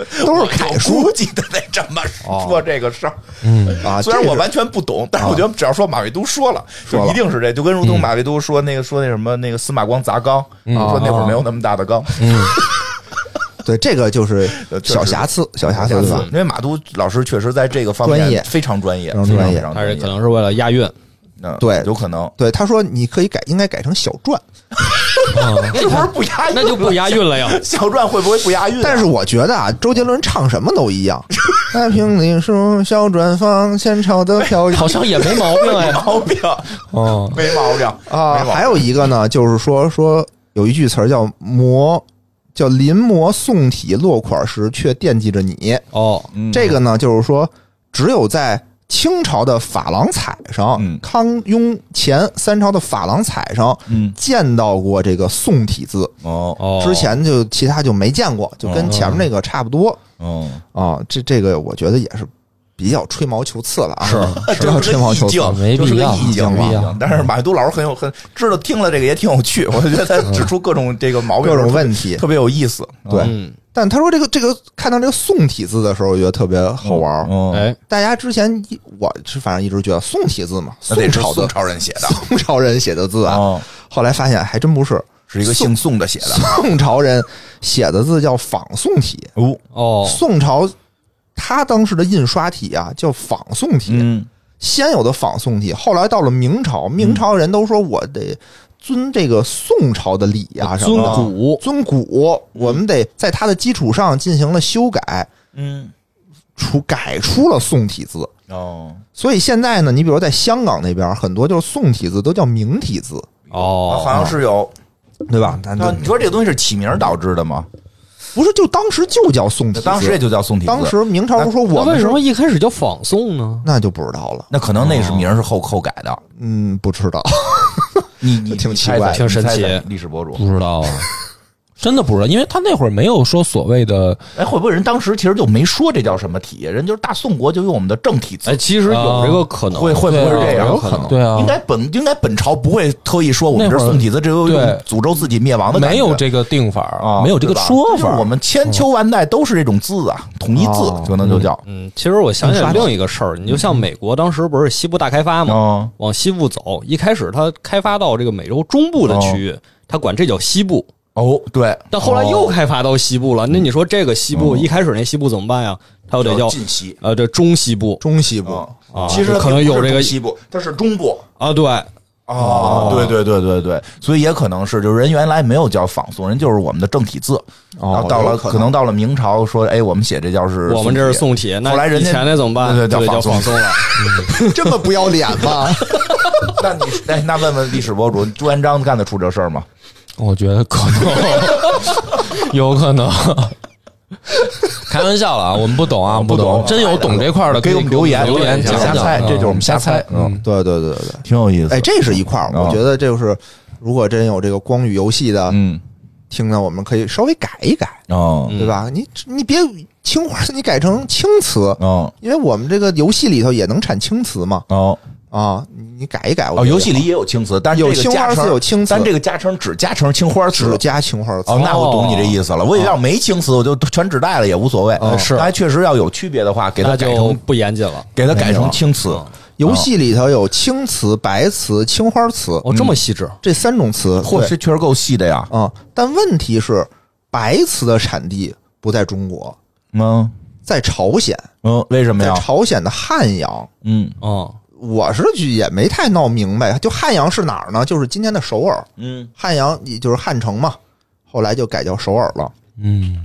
都是凯书，记得得这么 说这个事儿。嗯啊，虽然我完全不懂，但是我觉得只要说马未都说了，就一定是这，就跟如同马未都说那个说那什么那个司马光砸缸，说那会儿没有那么大的缸。嗯，对，这个就是小瑕疵，小瑕疵。因为马都老师确实在这个方面非常专业，非常专业，他是可能是为了押韵。对，有可能。对，他说你可以改，应该改成小篆。这不是不押韵，那就不押韵了呀。小篆会不会不押韵？但是我觉得啊，周杰伦唱什么都一样。太平林书小篆放前朝的飘逸，好像也没毛病，没毛病。哦，没毛病啊。还有一个呢，就是说说有一句词叫“摹”，叫“临摹宋体落款时，却惦记着你”。哦，这个呢，就是说只有在。清朝的珐琅彩上，康雍乾三朝的珐琅彩上，见到过这个宋体字。哦，之前就其他就没见过，就跟前面那个差不多。哦，啊，这这个我觉得也是比较吹毛求疵了啊，是 比较吹毛求疵，没必要，意境嘛。但是马未都老师很有很知道，听了这个也挺有趣。我觉得他指出各种这个毛病、各种问题，特别有意思。对。但他说这个这个看到这个宋体字的时候，我觉得特别好玩哎，大家之前我是反正一直觉得宋体字嘛，宋朝宋朝人写的，宋朝人写的字啊。后来发现还真不是，是一个姓宋的写的。宋朝人写的字叫仿宋体。哦。哦，宋朝他当时的印刷体啊叫仿宋体，嗯。先有的仿宋体，后来到了明朝，明朝人都说我得。尊这个宋朝的礼啊，尊古尊古，我们得在它的基础上进行了修改，嗯，出改出了宋体字哦。所以现在呢，你比如在香港那边，很多就是宋体字都叫明体字哦，好像是有，对吧？那你说这个东西是起名导致的吗？不是，就当时就叫宋体，当时也就叫宋体。当时明朝不说我为什么一开始叫仿宋呢？那就不知道了。那可能那是名是后后改的。嗯，不知道。你你 挺奇怪，挺神奇。历史博主不知道啊。真的不知道，因为他那会儿没有说所谓的，哎，会不会人当时其实就没说这叫什么体？人就是大宋国就用我们的正体字。哎，其实有这个可能，会会不会是这样？有可能，对啊。应该本应该本朝不会特意说我们这宋体字，这有诅咒自己灭亡的没有这个定法啊，没有这个说法。我们千秋万代都是这种字啊，统一字可能就叫。嗯，其实我想起来另一个事儿，你就像美国当时不是西部大开发嘛，往西部走，一开始它开发到这个美洲中部的区域，它管这叫西部。哦，对，但后来又开发到西部了。那你说这个西部一开始那西部怎么办呀？它又得叫近西，呃，这中西部，中西部啊，其实可能有这个西部，它是中部啊，对，哦，对对对对对，所以也可能是，就是人原来没有叫仿宋，人就是我们的正体字，然后到了可能到了明朝说，哎，我们写这叫是，我们这是宋体，那后来人家前那怎么办？对对，叫仿宋了，这么不要脸吗？那你哎，那问问历史博主朱元璋干得出这事儿吗？我觉得可能有可能，开玩笑了啊！我们不懂啊，不懂，真有懂这块的，给我们留言留言瞎猜，这就是我们瞎猜。嗯，对对对对，挺有意思。哎，这是一块儿，我觉得这就是如果真有这个光与游戏的，嗯，听呢，我们可以稍微改一改，哦，对吧？你你别青花，你改成青瓷，哦，因为我们这个游戏里头也能产青瓷嘛，哦。啊，你改一改哦，游戏里也有青瓷，但是有青花瓷有青词，咱这个加成只加成青花瓷，只加青花瓷。哦，那我懂你这意思了。我以为要没青瓷，我就全指代了也无所谓。是，还确实要有区别的话，给它改成不严谨了，给它改成青瓷。游戏里头有青瓷、白瓷、青花瓷，哦，这么细致，这三种瓷，嚯，这确实够细的呀。啊，但问题是，白瓷的产地不在中国，嗯，在朝鲜。嗯，为什么呀？在朝鲜的汉阳。嗯，哦。我是也没太闹明白，就汉阳是哪儿呢？就是今天的首尔。嗯，汉阳也就是汉城嘛，后来就改叫首尔了。嗯，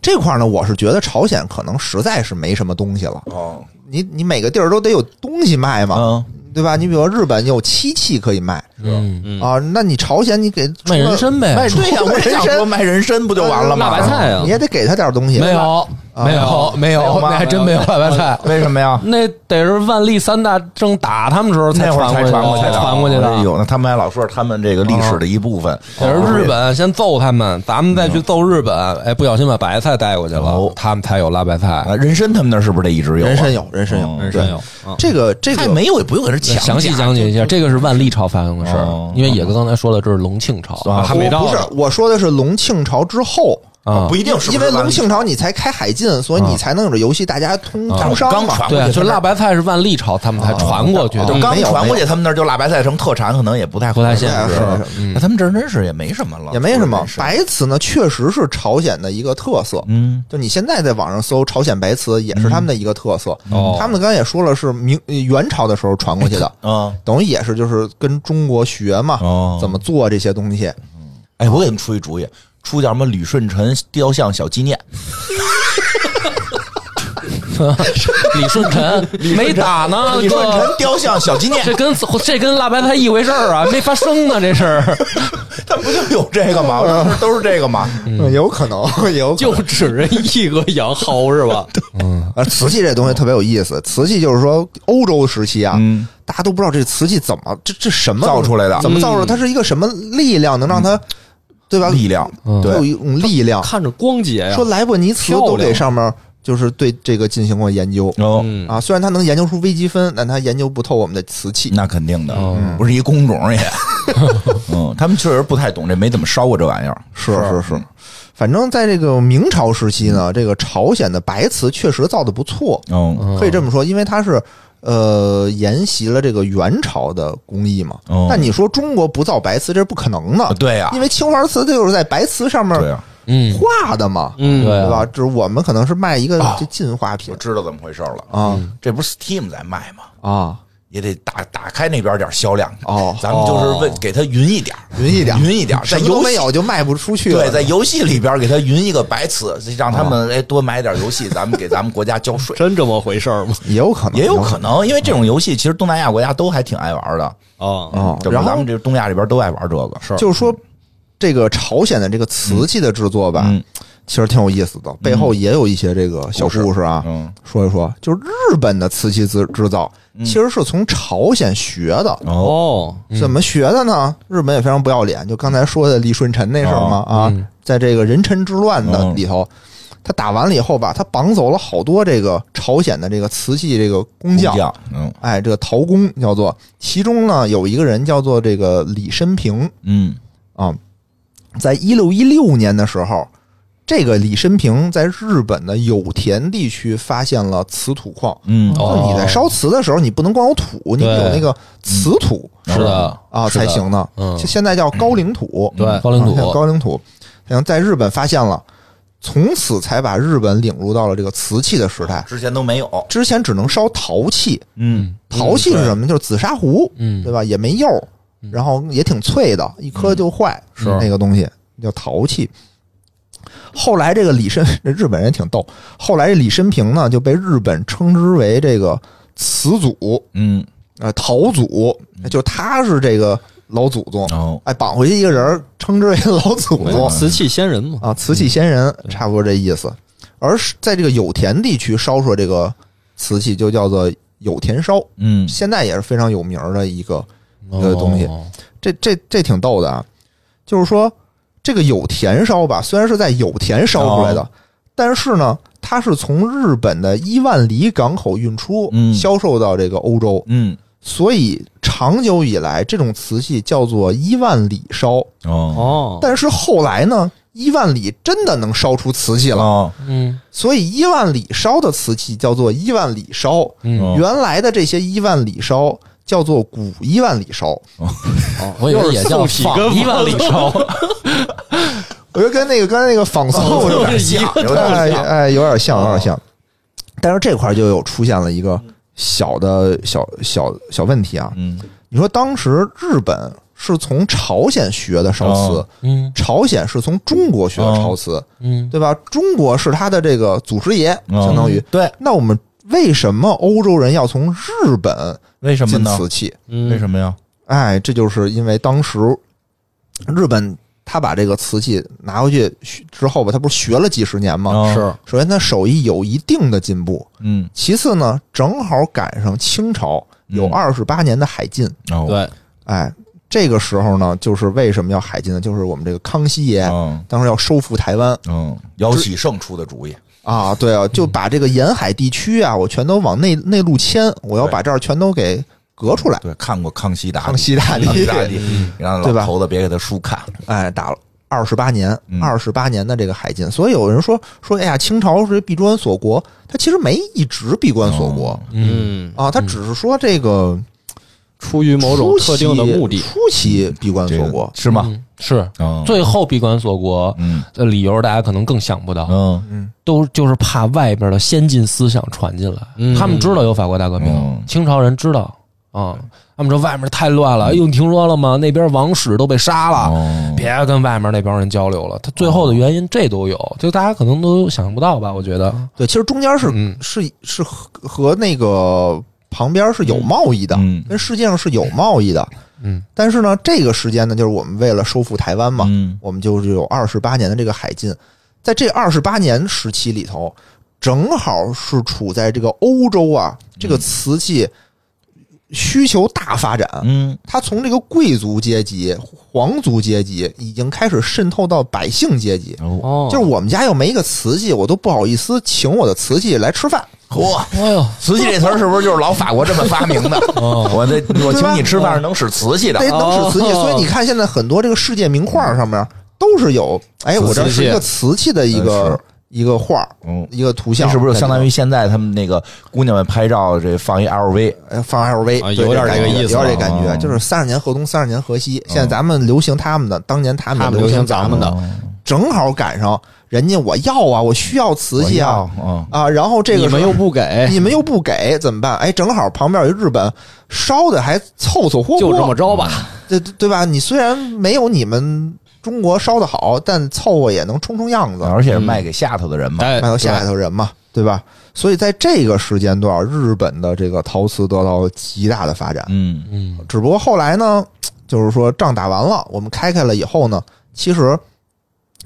这块呢，我是觉得朝鲜可能实在是没什么东西了。哦，你你每个地儿都得有东西卖嘛。嗯。对吧？你比如日本有漆器可以卖，嗯啊，那你朝鲜你给卖人参呗？卖对呀，我人参卖人参不就完了吗？辣白菜啊，你也得给他点东西。没有，没有，没有，那还真没有辣白菜。为什么呀？那得是万历三大正打他们时候才传才传过去的，传过去的。有那他们还老说他们这个历史的一部分。得是日本先揍他们，咱们再去揍日本。哎，不小心把白菜带过去了，他们才有辣白菜。人参他们那是不是得一直有？人参有，人参有，人参有。这个这个没有也不用给人详细讲解。一下，这个是万历朝发生的事儿，因为野哥刚才说的这是隆庆朝，还没到。不是，我说的是隆庆朝之后啊，不一定是因为隆庆朝你才开海禁，所以你才能有这游戏，大家通通商嘛。对，就辣白菜是万历朝他们才传过去的，刚传过去，他们那儿就辣白菜成特产，可能也不太不太现实。那他们这真是也没什么了，也没什么。白瓷呢，确实是朝鲜的一个特色。嗯，就你现在在网上搜朝鲜白瓷，也是他们的一个特色。他们刚才也说了，是明元朝的时候传过去的。嗯，等于也是就是跟中国学嘛，怎么做这些东西。哎，我给你们出一主意。出叫什么？李舜臣雕像小纪念。李舜臣没打呢，李顺臣雕像小纪念 这跟这跟辣白菜一回事儿啊，没发生呢，这事儿。他不就有这个吗？都是这个吗？有可能，有就指人一个羊蒿是吧？嗯，啊，瓷器这东西特别有意思。瓷器就是说，欧洲时期啊，大家都不知道这瓷器怎么这这什么造出来的，怎么造出来？它是一个什么力量能让它？对吧？力量，对有一种力量，看着光洁呀。说莱布尼茨都给上面就是对这个进行过研究啊。虽然他能研究出微积分，但他研究不透我们的瓷器。那肯定的，不是一工种也。嗯，他们确实不太懂这，没怎么烧过这玩意儿。是是是，反正在这个明朝时期呢，这个朝鲜的白瓷确实造的不错。嗯，可以这么说，因为它是。呃，沿袭了这个元朝的工艺嘛？那你说中国不造白瓷，这是不可能的。对呀，因为青花瓷它就是在白瓷上面嗯画的嘛，嗯，对吧？就是我们可能是卖一个这进化品。我知道怎么回事了啊，这不是 Steam 在卖吗？啊，也得打打开那边点销量哦，咱们就是为给他匀一点，匀一点，匀一点，在游没有就卖不出去。对，在游戏里边给他匀一个白瓷，让他们哎多买点游戏，咱们给 咱们国家交税。真这么回事吗？也有可能，也有可能，因为这种游戏其实东南亚国家都还挺爱玩的。哦。哦，然后咱们这东亚这边都爱玩这个，是就是说这个朝鲜的这个瓷器的制作吧。其实挺有意思的，背后也有一些这个小故事啊。嗯，说一说，就是日本的瓷器制制造，其实是从朝鲜学的。哦，怎么学的呢？日本也非常不要脸，就刚才说的李舜臣那事儿嘛啊，在这个人臣之乱的里头，他打完了以后吧，他绑走了好多这个朝鲜的这个瓷器这个工匠。嗯，哎，这个陶工叫做，其中呢有一个人叫做这个李申平。嗯，啊，在一六一六年的时候。这个李申平在日本的有田地区发现了瓷土矿。嗯，你在烧瓷的时候，你不能光有土，你有那个瓷土，是的啊才行呢。嗯，现在叫高岭土，对，高岭土，高岭土，像在日本发现了，从此才把日本领入到了这个瓷器的时代。之前都没有，之前只能烧陶器。嗯，陶器是什么？就是紫砂壶，嗯，对吧？也没釉，然后也挺脆的，一磕就坏，是那个东西叫陶器。后来这个李申，日本人挺逗。后来这李申平呢，就被日本称之为这个词祖，嗯，呃，陶祖，就他是这个老祖宗。哦，哎，绑回去一个人，称之为老祖宗，瓷器仙人嘛，啊，瓷器仙人，差不多这意思。而在这个有田地区烧出这个瓷器，就叫做有田烧，嗯，现在也是非常有名的一个一个东西。这这这挺逗的啊，就是说。这个有田烧吧，虽然是在有田烧出来的，但是呢，它是从日本的伊万里港口运出，销售到这个欧洲。嗯，所以长久以来，这种瓷器叫做伊万里烧。哦，但是后来呢，伊万里真的能烧出瓷器了。嗯，所以伊万里烧的瓷器叫做伊万里烧。嗯，原来的这些伊万里烧。叫做古一万里烧，哦，我以为也叫仿一万里烧，我觉得跟那个刚才那个仿宋有点像，哎哎，有点像，有点像。但是这块就有出现了一个小的小小小问题啊。嗯，你说当时日本是从朝鲜学的烧瓷，嗯，朝鲜是从中国学的烧瓷，嗯，对吧？中国是他的这个祖师爷，相当于对。那我们为什么欧洲人要从日本？为什么呢？瓷器，为什么呀？哎，这就是因为当时日本他把这个瓷器拿回去之后吧，他不是学了几十年吗？是，首先他手艺有一定的进步，嗯，其次呢，正好赶上清朝有二十八年的海禁，对，哎，这个时候呢，就是为什么要海禁呢？就是我们这个康熙爷当时要收复台湾，嗯，姚启圣出的主意。啊，对啊，就把这个沿海地区啊，我全都往内内陆迁，我要把这儿全都给隔出来。对，看过康熙大康熙大帝，让 老头子别给他书看。哎，打了二十八年，二十八年的这个海禁，所以有人说说，哎呀，清朝是闭关锁国，他其实没一直闭关锁国，嗯。啊，他只是说这个。出于某种特定的目的，初期闭关锁国是吗？是，最后闭关锁国的理由，大家可能更想不到。嗯嗯，都就是怕外边的先进思想传进来。他们知道有法国大革命，清朝人知道啊。他们说外面太乱了，哎呦，你听说了吗？那边王室都被杀了，别跟外面那帮人交流了。他最后的原因这都有，就大家可能都想象不到吧？我觉得，对，其实中间是是是和和那个。旁边是有贸易的，跟世界上是有贸易的，嗯，但是呢，这个时间呢，就是我们为了收复台湾嘛，嗯，我们就是有二十八年的这个海禁，在这二十八年时期里头，正好是处在这个欧洲啊，这个瓷器需求大发展，嗯，它从这个贵族阶级、皇族阶级已经开始渗透到百姓阶级，哦，就是我们家又没一个瓷器，我都不好意思请我的瓷器来吃饭。嚯！哎呦，瓷器这词儿是不是就是老法国这么发明的？我这我请你吃饭是能使瓷器的，得能使瓷器。所以你看，现在很多这个世界名画上面都是有，哎，我这是一个瓷器的一个一个画，嗯，一个图像，是不是相当于现在他们那个姑娘们拍照这放一 LV，放 LV，有点这个意思，有点这感觉，就是三十年河东，三十年河西。现在咱们流行他们的，当年他们流行咱们的。正好赶上人家我要啊，我需要瓷器啊，啊，然后这个你们又不给，你们又不给，怎么办？哎，正好旁边有日本烧的还凑凑合合，就这么着吧，对对吧？你虽然没有你们中国烧的好，但凑合也能充充样子，而且是卖给下头的人嘛，卖到下头人嘛，对吧？所以在这个时间段，日本的这个陶瓷得到极大的发展。嗯嗯，只不过后来呢，就是说仗打完了，我们开开了以后呢，其实。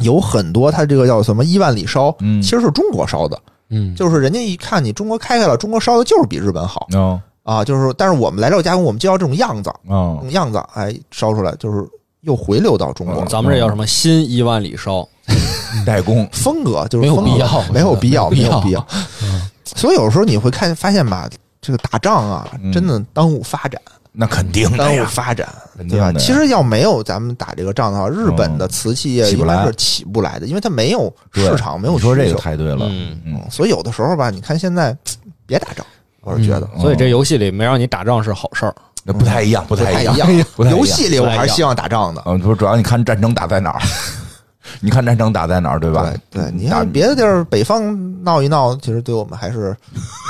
有很多，它这个叫什么一万里烧，其实是中国烧的，嗯，就是人家一看你中国开开了，中国烧的就是比日本好，啊，就是但是我们来这加工，我们就要这种样子，啊，样子，哎，烧出来就是又回流到中国。咱们这叫什么新一万里烧代工 风格，就是没有必要，没有必要，没有必要。所以有时候你会看发现吧，这个打仗啊，真的耽误发展。那肯定耽误发展，对吧？其实要没有咱们打这个仗的话，日本的瓷器业应该是起不来的，因为它没有市场，没有说这个太对了。嗯嗯，所以有的时候吧，你看现在别打仗，我是觉得。所以这游戏里没让你打仗是好事儿，那不太一样，不太一样。游戏里我还是希望打仗的。嗯，不是，主要你看战争打在哪儿？你看战争打在哪儿，对吧？对，你看别的地儿，北方闹一闹，其实对我们还是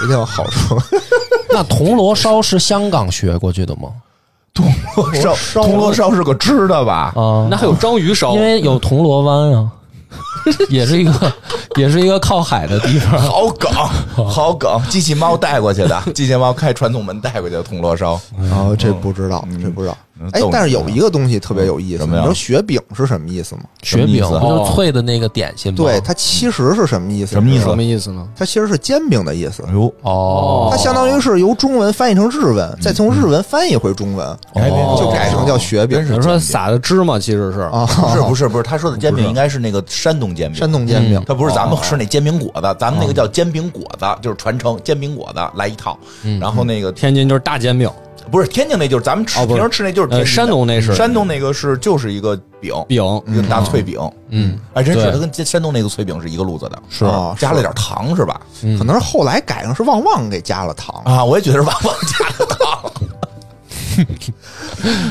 一定有好处。那铜锣烧是香港学过去的吗？铜锣烧，铜锣烧是个吃的吧？啊，那还有章鱼烧，因为有铜锣湾啊。也是一个，也是一个靠海的地方。好梗，好梗，机器猫带过去的，机器猫开传送门带过去的铜锣烧。哦，这不知道，这不知道。哎，但是有一个东西特别有意思，你知道雪饼是什么意思吗？雪饼不就是脆的那个点心吗？对，它其实是什么意思？什么意思？什么意思呢？它其实是煎饼的意思。哟，哦，它相当于是由中文翻译成日文，再从日文翻译回中文，就改成叫雪饼。比如说撒的芝麻，其实是啊，不是不是不是，他说的煎饼应该是那个山东煎饼，山东煎饼，它不是咱们吃那煎饼果子，咱们那个叫煎饼果子，就是传承煎饼果子来一套。然后那个天津就是大煎饼。不是天津那，就是咱们吃平时吃那，就是山东那是。山东那个是就是一个饼饼，一个大脆饼。嗯，哎，真是它跟山东那个脆饼是一个路子的，是。加了点糖是吧？可能是后来改成是旺旺给加了糖。啊，我也觉得是 旺旺加了糖。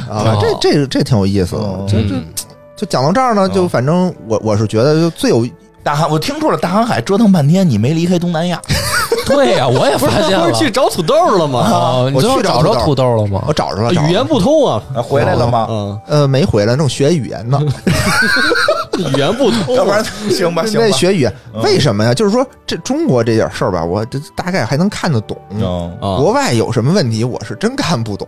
啊，这这这挺有意思的。就就就讲到这儿呢，就反正我我是觉得就最有大航，我听出了大航海折腾半天，你没离开东南亚。对呀，我也发现了。去找土豆了吗？我去找着土豆了吗？我找着了。语言不通啊，回来了吗？嗯，呃，没回来，正学语言呢。语言不通，要不然行吧？行吧。学语言，为什么呀？就是说，这中国这点事儿吧，我这大概还能看得懂。国外有什么问题，我是真看不懂，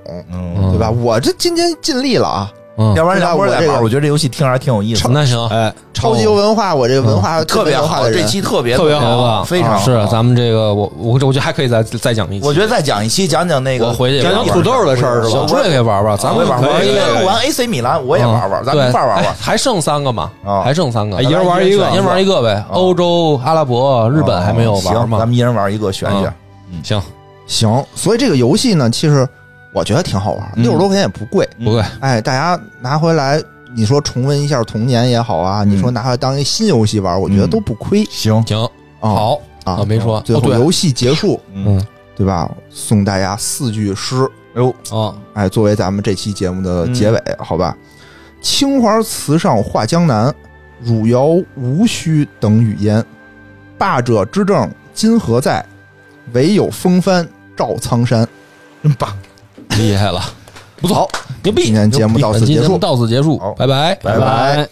对吧？我这今天尽力了啊。要不然两波在玩，我觉得这游戏听着还挺有意思。那行，哎，超级有文化，我这个文化特别好，这期特别特别好，非常是咱们这个，我我我觉得还可以再再讲一期。我觉得再讲一期，讲讲那个，我回去讲讲土豆的事儿是吧？我也可以玩玩，咱们玩玩。因为玩 AC 米兰，我也玩玩，咱们一块玩玩。还剩三个嘛？还剩三个，一人玩一个，一人玩一个呗。欧洲、阿拉伯、日本还没有玩吗？咱们一人玩一个，选选。嗯，行行。所以这个游戏呢，其实。我觉得挺好玩，六十多块钱也不贵，不贵。哎，大家拿回来，你说重温一下童年也好啊，你说拿回来当一新游戏玩，我觉得都不亏。行行，好啊，没说。最后游戏结束，嗯，对吧？送大家四句诗，哎呦啊，哎，作为咱们这期节目的结尾，好吧？青花瓷上画江南，汝窑无需等雨烟。霸者之政今何在？唯有风帆照苍山。真棒！厉害了，不错，牛逼！今天节目到此结束，到此结束，拜拜，拜拜。